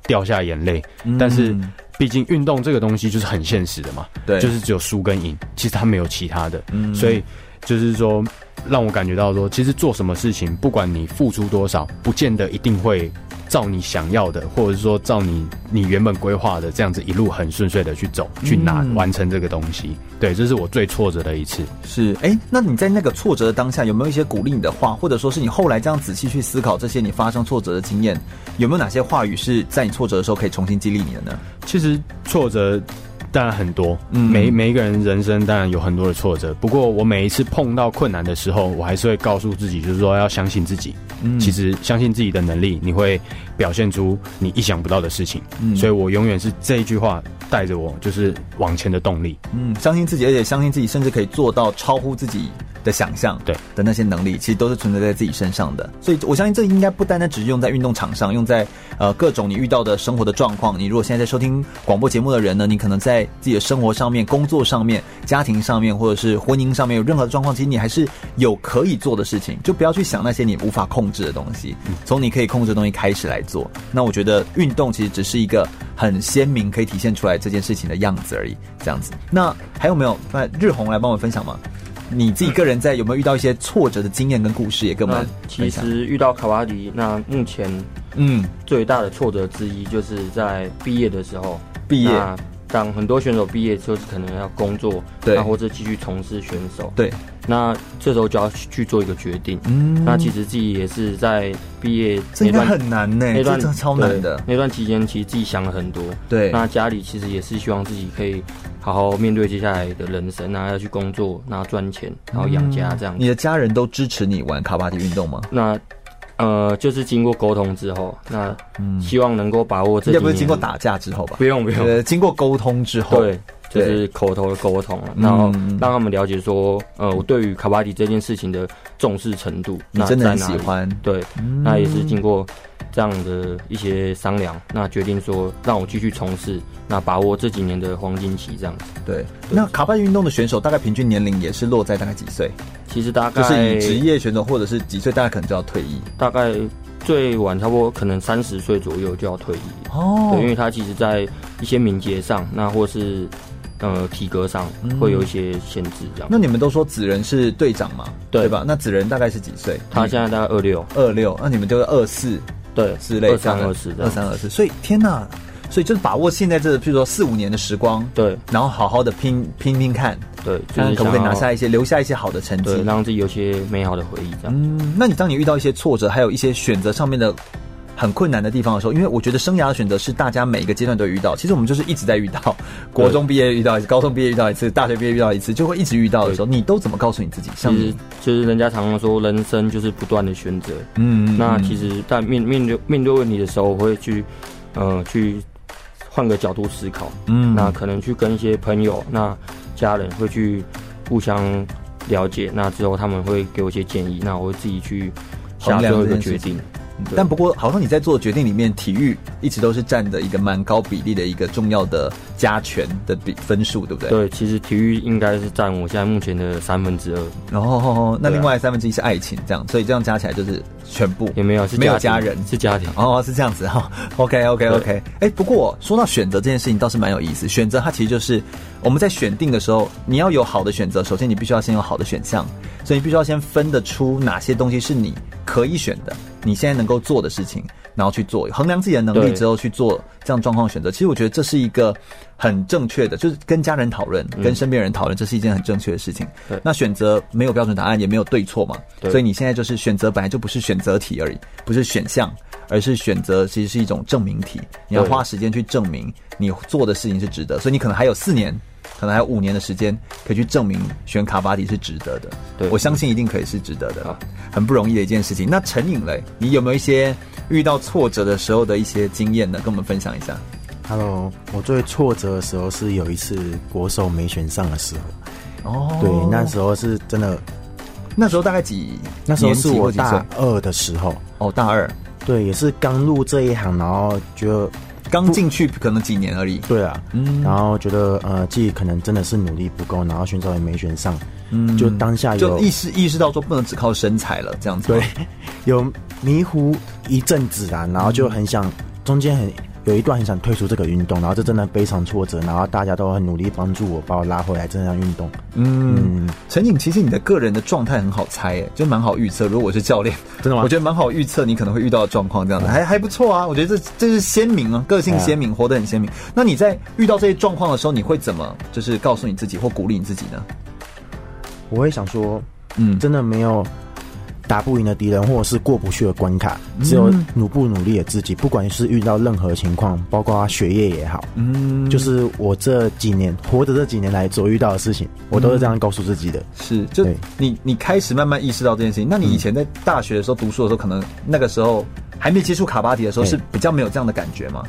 掉下眼泪。但是毕竟运动这个东西就是很现实的嘛，对，就是只有输跟赢，其实它没有其他的。所以就是说，让我感觉到说，其实做什么事情，不管你付出多少，不见得一定会。照你想要的，或者是说照你你原本规划的这样子一路很顺遂的去走，去拿完成这个东西。对，这是我最挫折的一次。是，哎、欸，那你在那个挫折的当下，有没有一些鼓励你的话，或者说是你后来这样仔细去思考这些你发生挫折的经验，有没有哪些话语是在你挫折的时候可以重新激励你的呢？其实挫折当然很多，嗯，每每一个人人生当然有很多的挫折。不过我每一次碰到困难的时候，我还是会告诉自己，就是说要相信自己。嗯，其实相信自己的能力，你会表现出你意想不到的事情。嗯，所以我永远是这一句话带着我，就是往前的动力。嗯，相信自己，而且相信自己，甚至可以做到超乎自己的想象。对的那些能力，其实都是存在在自己身上的。所以我相信这应该不单单只是用在运动场上，用在呃各种你遇到的生活的状况。你如果现在在收听广播节目的人呢，你可能在自己的生活上面、工作上面、家庭上面，或者是婚姻上面有任何的状况，其实你还是有可以做的事情。就不要去想那些你无法控制的东西，从你可以控制的东西开始来做。那我觉得运动其实只是一个很鲜明可以体现出来这件事情的样子而已。这样子，那还有没有？那日红来帮我分享吗？你自己个人在有没有遇到一些挫折的经验跟故事，也跟我们其实遇到卡瓦迪，那目前嗯最大的挫折之一就是在毕业的时候，毕业。当很多选手毕业，就是可能要工作，对，或者继续从事选手，对。那这时候就要去做一个决定。嗯，那其实自己也是在毕业那段很难呢，那段超难的。那段期间，其实自己想了很多。对，那家里其实也是希望自己可以好好面对接下来的人生，然后要去工作，然后赚钱，然后养家这样。你的家人都支持你玩卡巴迪运动吗？那。呃，就是经过沟通之后，那希望能够把握这。要不是经过打架之后吧？不用不用，经过沟通之后，对，就是口头的沟通，然后让他们了解说，呃，我对于卡巴迪这件事情的重视程度，那真的很喜欢。对，那也是经过。这样的一些商量，那决定说让我继续从事，那把握这几年的黄金期，这样子。对，那卡巴迪运动的选手大概平均年龄也是落在大概几岁？其实大概就是以职业选手或者是几岁，大概可能就要退役。大概最晚差不多可能三十岁左右就要退役哦。对，因为他其实在一些名节上，那或是呃体格上会有一些限制，这样、嗯。那你们都说子仁是队长嘛？对，对吧？那子仁大概是几岁？他现在大概二六二六，那你们就是二四。对，之类，二三二四，二三二四，所以天哪，所以就是把握现在这，譬如说四五年的时光，对，然后好好的拼拼拼看，对，就是可不可以拿下一些，留下一些好的成绩，让自己有些美好的回忆，这样。嗯，那你当你遇到一些挫折，还有一些选择上面的。很困难的地方的时候，因为我觉得生涯的选择是大家每一个阶段都遇到。其实我们就是一直在遇到，国中毕业遇到一次，高中毕业遇到一次，大学毕业遇到一次，就会一直遇到的时候，你都怎么告诉你自己？像其实就是人家常常说，人生就是不断的选择。嗯，那其实，在面面对面对问题的时候，我会去，呃，去换个角度思考。嗯，那可能去跟一些朋友、那家人会去互相了解，那之后他们会给我一些建议，那我会自己去下最后一个决定。但不过，好像你在做决定里面，体育一直都是占的一个蛮高比例的一个重要的加权的比分数，对不对？对，其实体育应该是占我现在目前的三分之二。然后，那另外三分之一是爱情，这样，所以这样加起来就是全部也没有，是没有家人，是家庭。哦，是这样子哈。OK，OK，OK。哎，不过说到选择这件事情，倒是蛮有意思。选择它其实就是我们在选定的时候，你要有好的选择，首先你必须要先有好的选项，所以你必须要先分得出哪些东西是你可以选的。你现在能够做的事情，然后去做，衡量自己的能力之后去做这样状况选择。其实我觉得这是一个很正确的，就是跟家人讨论，跟身边人讨论，这是一件很正确的事情。对，那选择没有标准答案，也没有对错嘛。所以你现在就是选择本来就不是选择题而已，不是选项，而是选择，其实是一种证明题。你要花时间去证明你做的事情是值得。所以你可能还有四年。可能还有五年的时间，可以去证明选卡巴迪是值得的。对，我相信一定可以是值得的，很不容易的一件事情。那陈颖嘞，你有没有一些遇到挫折的时候的一些经验呢？跟我们分享一下。Hello，我最挫折的时候是有一次国手没选上的时候。哦，对，那时候是真的。那时候大概几？那时候是我大二的时候。哦，大二。对，也是刚入这一行，然后就刚进去，可能几年而已。对啊，嗯，然后觉得呃，自己可能真的是努力不够，然后选手也没选上，嗯，就当下有就意识意识到说不能只靠身材了，这样子。对，有迷糊一阵子啊，然后就很想、嗯、中间很。有一段很想退出这个运动，然后这真的非常挫折，然后大家都很努力帮助我，把我拉回来这项运动。嗯，陈景，其实你的个人的状态很好猜，诶，就蛮好预测。如果我是教练，真的吗？我觉得蛮好预测你可能会遇到的状况，这样子、嗯、还还不错啊。我觉得这这是鲜明啊，个性鲜明，活得很鲜明。那你在遇到这些状况的时候，你会怎么就是告诉你自己或鼓励你自己呢？我会想说，嗯，真的没有。打不赢的敌人，或者是过不去的关卡，只有努不努力的自己。不管是遇到任何情况，包括学业也好，嗯，就是我这几年活着这几年来所遇到的事情，我都是这样告诉自己的。是，就你你开始慢慢意识到这件事情。那你以前在大学的时候读书的时候，可能那个时候还没接触卡巴迪的时候，是比较没有这样的感觉吗？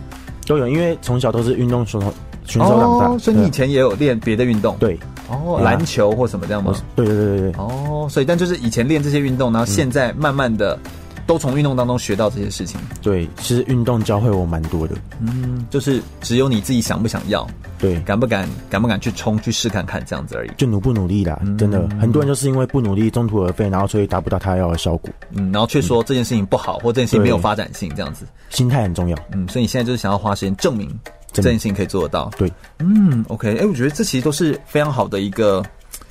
都有，因为从小都是运动选手选手长大，所以你以前也有练别的运动。对。哦，篮球或什么这样吗？对对对对对。哦，所以但就是以前练这些运动，然后现在慢慢的都从运动当中学到这些事情。对，其实运动教会我蛮多的。嗯，就是只有你自己想不想要，对，敢不敢敢不敢去冲去试看看这样子而已。就努不努力啦，真的，很多人就是因为不努力中途而废，然后所以达不到他要的效果。嗯，然后却说这件事情不好，或这件事情没有发展性这样子。心态很重要。嗯，所以你现在就是想要花时间证明。这件事情可以做得到，对，嗯，OK，哎、欸，我觉得这其实都是非常好的一个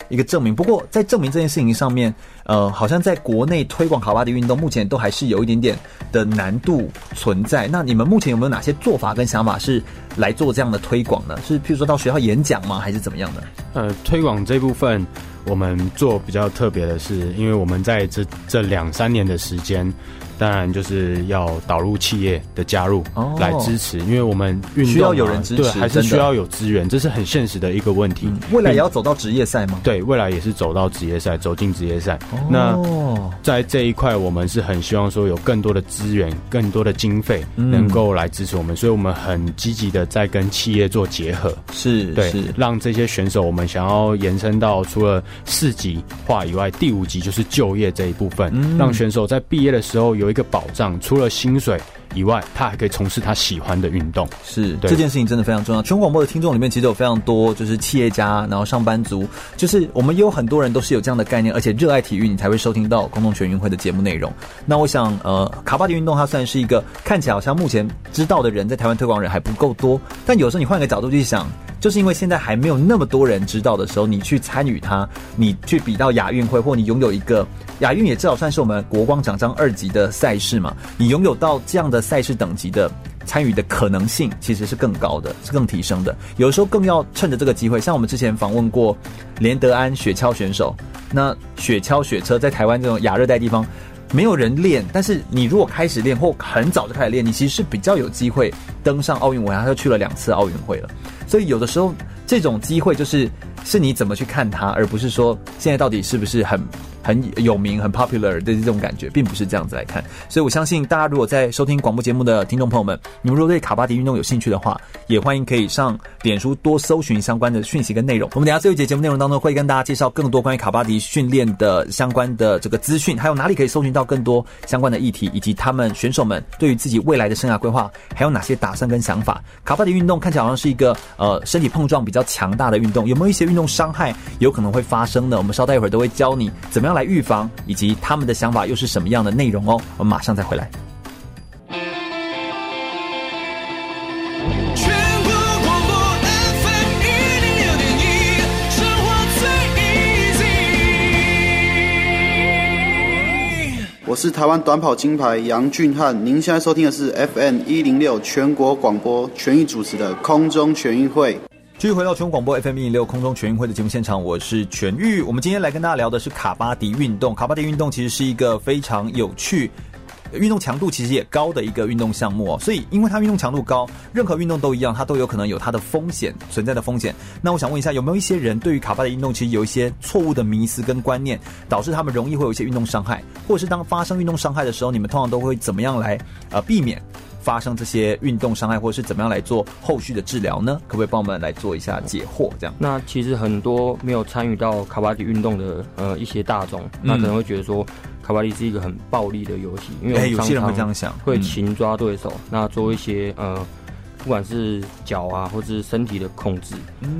一个证明。不过在证明这件事情上面，呃，好像在国内推广卡巴迪运动，目前都还是有一点点的难度存在。那你们目前有没有哪些做法跟想法是来做这样的推广呢？是譬如说到学校演讲吗？还是怎么样的？呃，推广这部分我们做比较特别的是，因为我们在这这两三年的时间。当然就是要导入企业的加入来支持，因为我们运动需要有人支持，对，还是需要有资源，这是很现实的一个问题。未来也要走到职业赛吗？对，未来也是走到职业赛，走进职业赛。那在这一块，我们是很希望说有更多的资源、更多的经费能够来支持我们，所以我们很积极的在跟企业做结合，是对，是让这些选手我们想要延伸到除了四级化以外，第五级就是就业这一部分，让选手在毕业的时候有。有一个保障，除了薪水以外，他还可以从事他喜欢的运动。是对这件事情真的非常重要。全广播的听众里面，其实有非常多就是企业家，然后上班族，就是我们也有很多人都是有这样的概念，而且热爱体育，你才会收听到公众全运会的节目内容。那我想，呃，卡巴迪运动它算是一个看起来好像目前知道的人在台湾推广人还不够多，但有时候你换个角度去想。就是因为现在还没有那么多人知道的时候，你去参与它，你去比到亚运会，或你拥有一个亚运，也至少算是我们国光奖章二级的赛事嘛。你拥有到这样的赛事等级的参与的可能性，其实是更高的，是更提升的。有时候更要趁着这个机会，像我们之前访问过连德安雪橇选手，那雪橇雪车在台湾这种亚热带地方没有人练，但是你如果开始练或很早就开始练，你其实是比较有机会登上奥运会。他就去了两次奥运会了。所以有的时候，这种机会就是是你怎么去看它，而不是说现在到底是不是很。很有名、很 popular 的这种感觉，并不是这样子来看。所以我相信大家如果在收听广播节目的听众朋友们，你们如果对卡巴迪运动有兴趣的话，也欢迎可以上脸书多搜寻相关的讯息跟内容。我们等下最后一节节目内容当中会跟大家介绍更多关于卡巴迪训练的相关的这个资讯，还有哪里可以搜寻到更多相关的议题，以及他们选手们对于自己未来的生涯规划还有哪些打算跟想法。卡巴迪运动看起来好像是一个呃身体碰撞比较强大的运动，有没有一些运动伤害有可能会发生呢？我们稍待一会儿都会教你怎么样。来预防，以及他们的想法又是什么样的内容哦？我们马上再回来。全国广播 FM 一零六点一，生活最 easy。我是台湾短跑金牌杨俊翰，您现在收听的是 FM 一零六全国广播全域主持的空中全运会。继续回到全国广播 FM 一零六空中全运会的节目现场，我是全玉。我们今天来跟大家聊的是卡巴迪运动。卡巴迪运动其实是一个非常有趣，运动强度其实也高的一个运动项目哦。所以，因为它运动强度高，任何运动都一样，它都有可能有它的风险存在的风险。那我想问一下，有没有一些人对于卡巴迪运动其实有一些错误的迷思跟观念，导致他们容易会有一些运动伤害，或者是当发生运动伤害的时候，你们通常都会怎么样来呃避免？发生这些运动伤害，或者是怎么样来做后续的治疗呢？可不可以帮我们来做一下解惑？这样。那其实很多没有参与到卡巴迪运动的呃一些大众，那可能会觉得说卡巴迪是一个很暴力的游戏，因为有些人会这样想，会擒抓对手，那做一些呃不管是脚啊或者是身体的控制。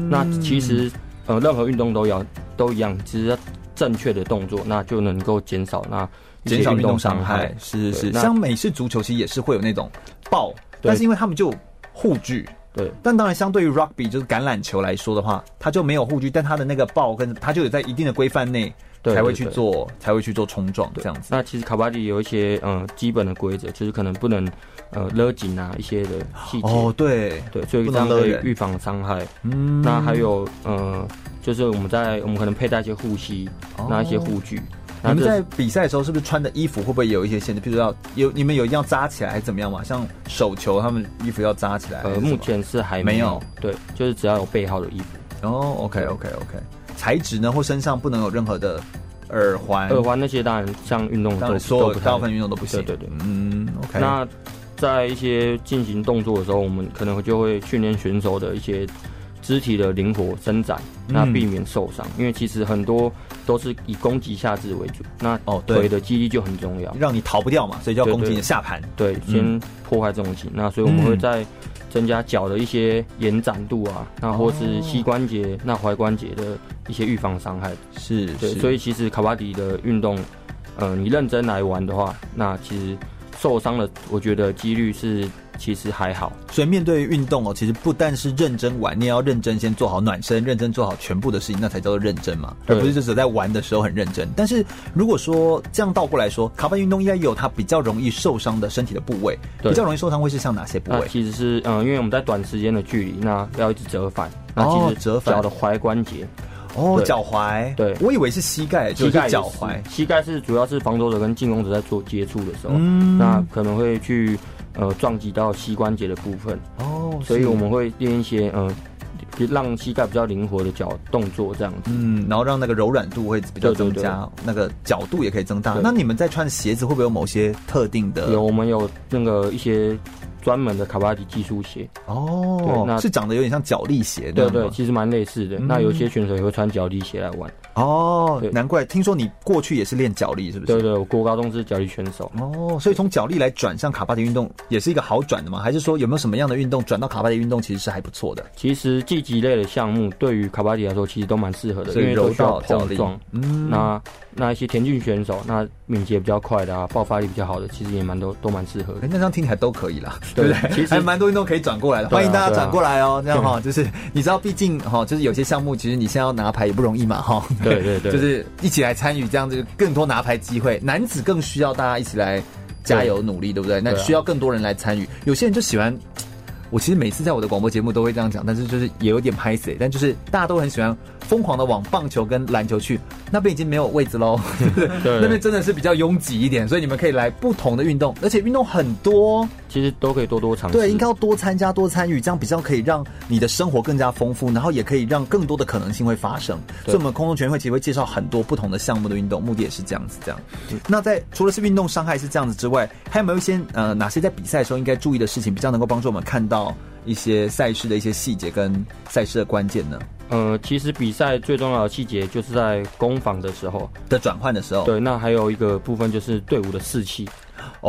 那其实呃任何运动都要都一样，其实正确的动作，那就能够减少那减少运动伤害。是是是，像美式足球其实也是会有那种。爆，但是因为他们就护具，对。但当然，相对于 rugby 就是橄榄球来说的话，它就没有护具，但它的那个爆跟它就有在一定的规范内才会去做，才会去做冲撞这样子。那其实卡巴迪有一些嗯基本的规则，就是可能不能呃勒紧啊一些的细节。哦，对对，所以这样可以预防伤害。嗯，那还有呃，就是我们在我们可能佩戴一些护膝，拿一些护具。你们在比赛的时候是不是穿的衣服会不会有一些限制？譬如要有你们有一定要扎起来还是怎么样嘛？像手球他们衣服要扎起来。呃，目前是还没有。对，就是只要有背号的衣服。哦，OK OK OK。材质呢，或身上不能有任何的耳环。耳环那些当然像运动都所有大部分运动都不行。对对对，嗯，OK。那在一些进行动作的时候，我们可能就会训练选手的一些。肢体的灵活伸展，那避免受伤，嗯，因为其实很多都是以攻击下肢为主，那哦，腿的肌力就很重要，让你逃不掉嘛，所以叫攻击你的下盘，对，对，先破坏重心，嗯，那所以我们会在增加脚的一些延展度啊，那或是膝关节、哦、那踝关节的一些预防伤害，是，对，所以其实卡巴迪的运动，呃，你认真来玩的话，那其实受伤的，我觉得几率是。其实还好，所以面对运动哦，其实不但是认真玩，你也要认真先做好暖身，认真做好全部的事情，那才叫做认真嘛，而不是就只在玩的时候很认真。但是如果说这样倒过来说，卡巴迪运动应该有它比较容易受伤的身体的部位，比较容易受伤会是像哪些部位？其实是嗯，因为我们在短时间的距离，那要一直折返，那其实折返。脚的踝关节，哦，脚踝，对，我以为是膝盖，就是脚踝，膝盖是主要是防守者跟进攻者在做接触的时候，嗯，那可能会去。呃，撞击到膝关节的部分哦，所以我们会练一些呃，让膝盖比较灵活的脚动作这样子，嗯，然后让那个柔软度会比较增加，那个角度也可以增大。那你们在穿鞋子会不会有某些特定的？有，我们有那个一些。专门的卡巴迪技术鞋哦，对，那是长得有点像脚力鞋，对对，其实蛮类似的。嗯、那有些选手也会穿脚力鞋来玩哦，难怪。听说你过去也是练脚力，是不是？对对，我国高中是脚力选手哦，所以从脚力来转向卡巴迪运动也是一个好转的吗？还是说有没有什么样的运动转到卡巴迪运动其实是还不错的？其实竞技类的项目对于卡巴迪来说其实都蛮适合的，因为都需要碰撞。嗯，那那一些田径选手，那敏捷比较快的啊，爆发力比较好的，其实也蛮多都蛮适合的。那这样听起来都可以啦。对不对？其实还蛮多运动可以转过来的，欢迎大家转过来哦。这样哈，就是你知道，毕竟哈，就是有些项目其实你现在要拿牌也不容易嘛，哈。对对对，就是一起来参与这样子，更多拿牌机会。男子更需要大家一起来加油努力，对不对？那需要更多人来参与。有些人就喜欢。我其实每次在我的广播节目都会这样讲，但是就是也有点拍死，但就是大家都很喜欢疯狂的往棒球跟篮球去，那边已经没有位置喽，对，那边真的是比较拥挤一点，所以你们可以来不同的运动，而且运动很多，其实都可以多多尝试。对，应该要多参加、多参与，这样比较可以让你的生活更加丰富，然后也可以让更多的可能性会发生。所以，我们空中全运会其实会介绍很多不同的项目的运动，目的也是这样子。这样，那在除了是运动伤害是这样子之外，还有没有一些呃哪些在比赛的时候应该注意的事情，比较能够帮助我们看到？一些赛事的一些细节跟赛事的关键呢？呃，其实比赛最重要的细节就是在攻防的时候的转换的时候。对，那还有一个部分就是队伍的士气。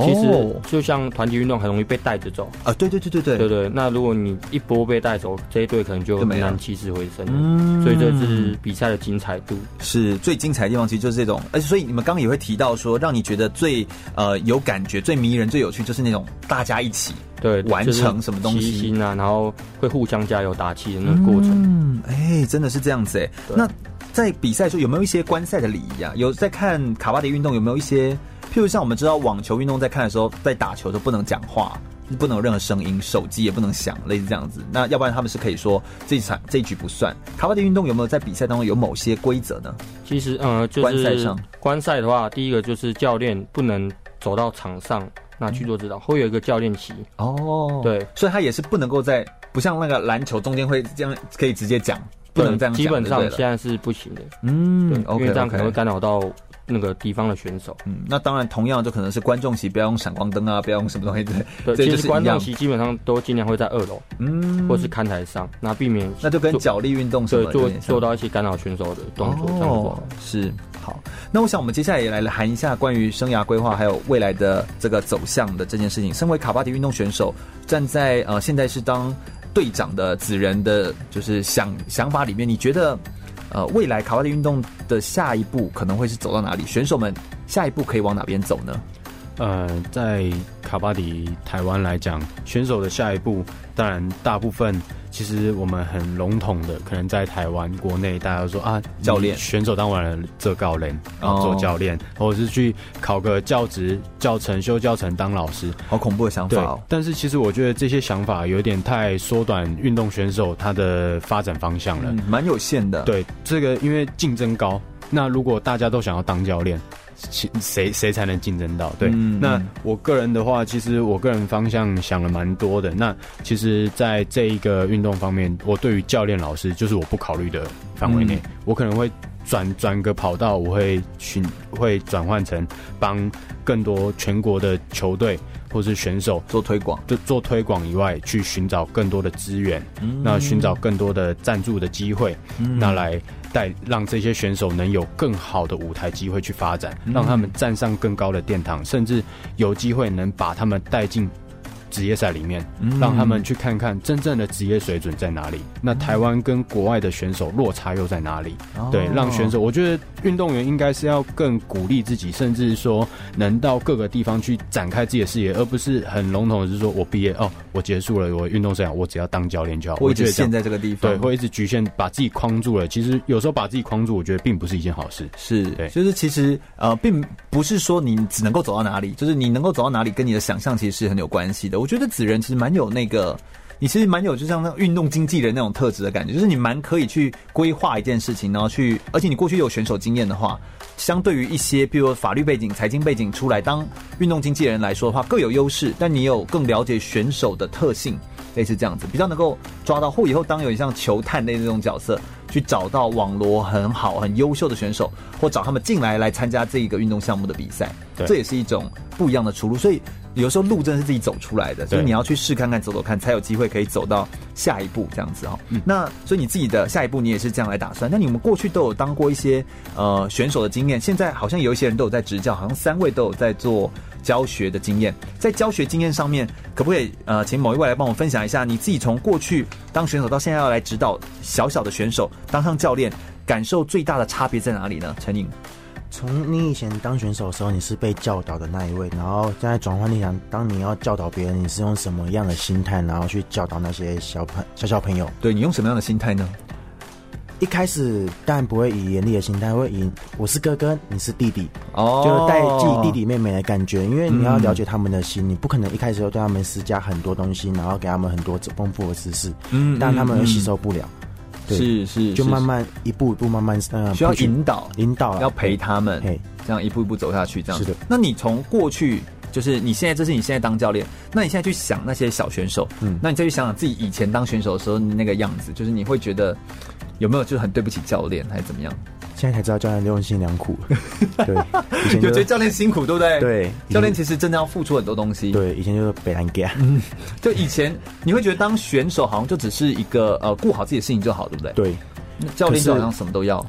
其实就像团体运动很容易被带着走啊，对对对对对对对。那如果你一波被带走，这一队可能就很难起死回生。嗯，所以这是比赛的精彩度，是最精彩的地方，其实就是这种。而且所以你们刚刚也会提到说，让你觉得最呃有感觉、最迷人、最有趣，就是那种大家一起对完成什么东西心啊，然后会互相加油打气的那个过程。嗯，哎，真的是这样子哎。那在比赛时候有没有一些观赛的礼仪啊？有在看卡巴迪运动有没有一些？譬如像我们知道网球运动，在看的时候，在打球都不能讲话，不能有任何声音，手机也不能响，类似这样子。那要不然他们是可以说这一场这一局不算。卡巴迪运动有没有在比赛当中有某些规则呢？其实，呃，就是观赛上观赛的话，第一个就是教练不能走到场上，那去做指导，会有一个教练席。哦，对，所以他也是不能够在不像那个篮球中间会这样可以直接讲，不能这样。基本上现在是不行的。嗯，对，OK，因为这样可能会干扰到那个敌方的选手。嗯，那当然，同样就可能是观众席不要用闪光灯啊，不要用什么东西，对，对，这就其实观众。席基本上都尽量会在二楼，嗯，或是看台上，那避免那就跟脚力运动做么有点像做到一些干扰选手的动作，这样哦子。，是好。那我想我们接下来也来谈一下关于生涯规划还有未来的这个走向的这件事情。身为卡巴迪运动选手，站在呃现在是当队长的子人的，就是想想法里面，你觉得呃未来卡巴迪运动的下一步可能会是走到哪里？选手们下一步可以往哪边走呢？呃，在卡巴迪台湾来讲，选手的下一步，当然大部分其实我们很笼统的，可能在台湾国内大家都说啊，教练你选手当完了这高人，然后做教练，或者是去考个教职、教程、修教程当老师，好恐怖的想法对哦。，但是其实我觉得这些想法有点太缩短运动选手他的发展方向了，嗯，蛮有限的。，对，这个因为竞争高，那如果大家都想要当教练，其谁谁才能竞争到？对，嗯。那嗯我个人的话，其实我个人方向想了蛮多的。那其实，在这一个运动方面，我对于教练老师就是我不考虑的范围内，嗯。我可能会转转个跑道，我会寻会转换成帮更多全国的球队或是选手做推广，就做推广以外，去寻找更多的资源，嗯。那寻找更多的赞助的机会，嗯。那来带让这些选手能有更好的舞台机会去发展，让他们站上更高的殿堂，甚至有机会能把他们带进职业赛里面，嗯让他们去看看真正的职业水准在哪里。那台湾跟国外的选手落差又在哪里？哦对，让选手，我觉得运动员应该是要更鼓励自己，甚至说能到各个地方去展开自己的视野，而不是很笼统的，是说我毕业哦，我结束了我运动生涯，我只要当教练就好。我觉得现在这个地方，对，会一直局限，把自己框住了。其实有时候把自己框住，我觉得并不是一件好事。是，对就是其实呃，并不是说你只能够走到哪里，就是你能够走到哪里，跟你的想象其实是很有关系的。我觉得子仁其实蛮有那个，你其实蛮有就像那运动经纪人那种特质的感觉，就是你蛮可以去规划一件事情，然后去，而且你过去有选手经验的话，相对于一些比如说法律背景、财经背景出来当运动经纪人来说的话，各有优势，但你有更了解选手的特性。类似这样子，比较能够抓到，或以后当有点像球探类的这种角色，去找到网罗很好、很优秀的选手，或找他们进来来参加这一个运动项目的比赛，这也是一种不一样的出路。所以有时候路真的是自己走出来的，所以你要去试看看、走走看，才有机会可以走到下一步这样子哈、嗯。那所以你自己的下一步，你也是这样来打算？那你们过去都有当过一些呃选手的经验，现在好像有一些人都有在执教，好像三位都有在做。教学的经验，在教学经验上面，可不可以呃，请某一位来帮我分享一下，你自己从过去当选手到现在要来指导小小的选手，当上教练，感受最大的差别在哪里呢？陈颖，从你以前当选手的时候，你是被教导的那一位，然后现在转换立场，当你要教导别人，你是用什么样的心态，然后去教导那些小朋小小朋友？对，你用什么样的心态呢？一开始当然不会以严厉的心态，会以我是哥哥，你是弟弟，哦，就是带自己弟弟妹妹的感觉，因为你要了解他们的心，嗯、你不可能一开始就对他们施加很多东西，然后给他们很多丰富的知识，嗯，但他们又吸收不了，嗯、是是，就慢慢一步一步慢慢呃需要引导引导，要陪他们，这样一步一步走下去，这样是的。那你从过去就是你现在，这是你现在当教练，那你现在去想那些小选手，嗯，那你再去想想自己以前当选手的时候那个样子，就是你会觉得。有没有就是很对不起教练，还是怎么样？现在才知道教练用心良苦。对，以前就觉得教练辛苦，对不对？对，教练其实真的要付出很多东西。对，以前就是被人给。嗯，就以前你会觉得当选手好像就只是一个呃顾好自己的事情就好，对不对？对，教练就好像什么都要。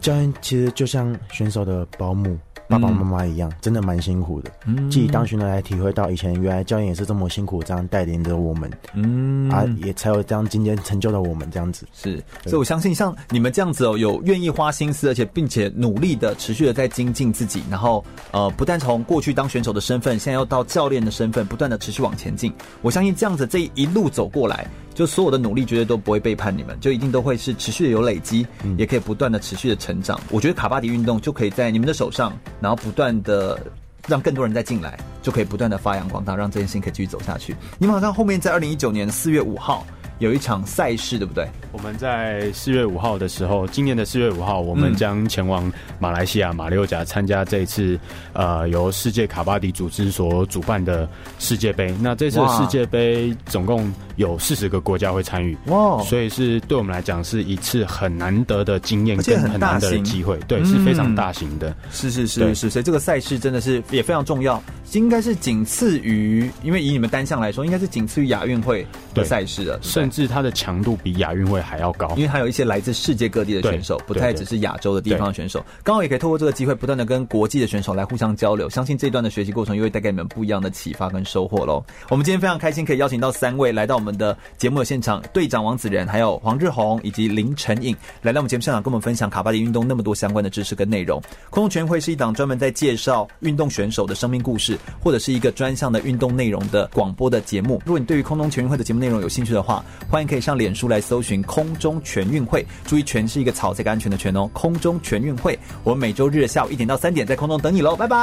教练其实就像选手的保姆。爸爸妈妈一样，真的蛮辛苦的。嗯，自己当选手来体会到以前原来教练也是这么辛苦，这样带领着我们。嗯，啊，也才有这样今天成就了我们这样子。是，所以我相信像你们这样子哦，有愿意花心思，而且并且努力的持续的在精进自己，然后呃，不但从过去当选手的身份，现在要到教练的身份，不断的持续往前进。我相信这样子这一路走过来，就所有的努力绝对都不会背叛你们，就一定都会是持续的有累积，嗯、也可以不断的持续的成长。我觉得卡巴迪运动就可以在你们的手上。然后不断的让更多人再进来，就可以不断的发扬光大，让这件事情可以继续走下去。你们好像后面在二零一九年四月五号有一场赛事，对不对？我们在四月五号的时候，今年的四月五号，我们将前往马来西亚马六甲参加这一次呃由世界卡巴迪组织所主办的世界杯。那这次世界杯总共有四十个国家会参与，哇！所以是对我们来讲是一次很难得的经验，跟很难得的机会，对，是非常大型的。嗯、是是是是，所以这个赛事真的是也非常重要，应该是仅次于，因为以你们单项来说，应该是仅次于亚运会的赛事了，甚至它的强度比亚运会还要高，因为还有一些来自世界各地的选手，不太只是亚洲的地方的选手。刚好也可以透过这个机会，不断的跟国际的选手来互相交流，相信这一段的学习过程又会带给你们不一样的启发跟收获喽。我们今天非常开心，可以邀请到三位来到我我们的节目的现场，队长王子仁，还有黄日红以及林晨颖，来到我们节目现场，跟我们分享卡巴迪运动那么多相关的知识跟内容。空中全运会是一档专门在介绍运动选手的生命故事，或者是一个专项的运动内容的广播的节目。如果你对于空中全运会的节目内容有兴趣的话，欢迎可以上脸书来搜寻“空中全运会”，注意“全”是一个草这个安全的“全”哦。空中全运会，我们每周日下午一点到三点在空中等你喽，拜拜，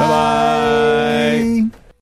拜拜。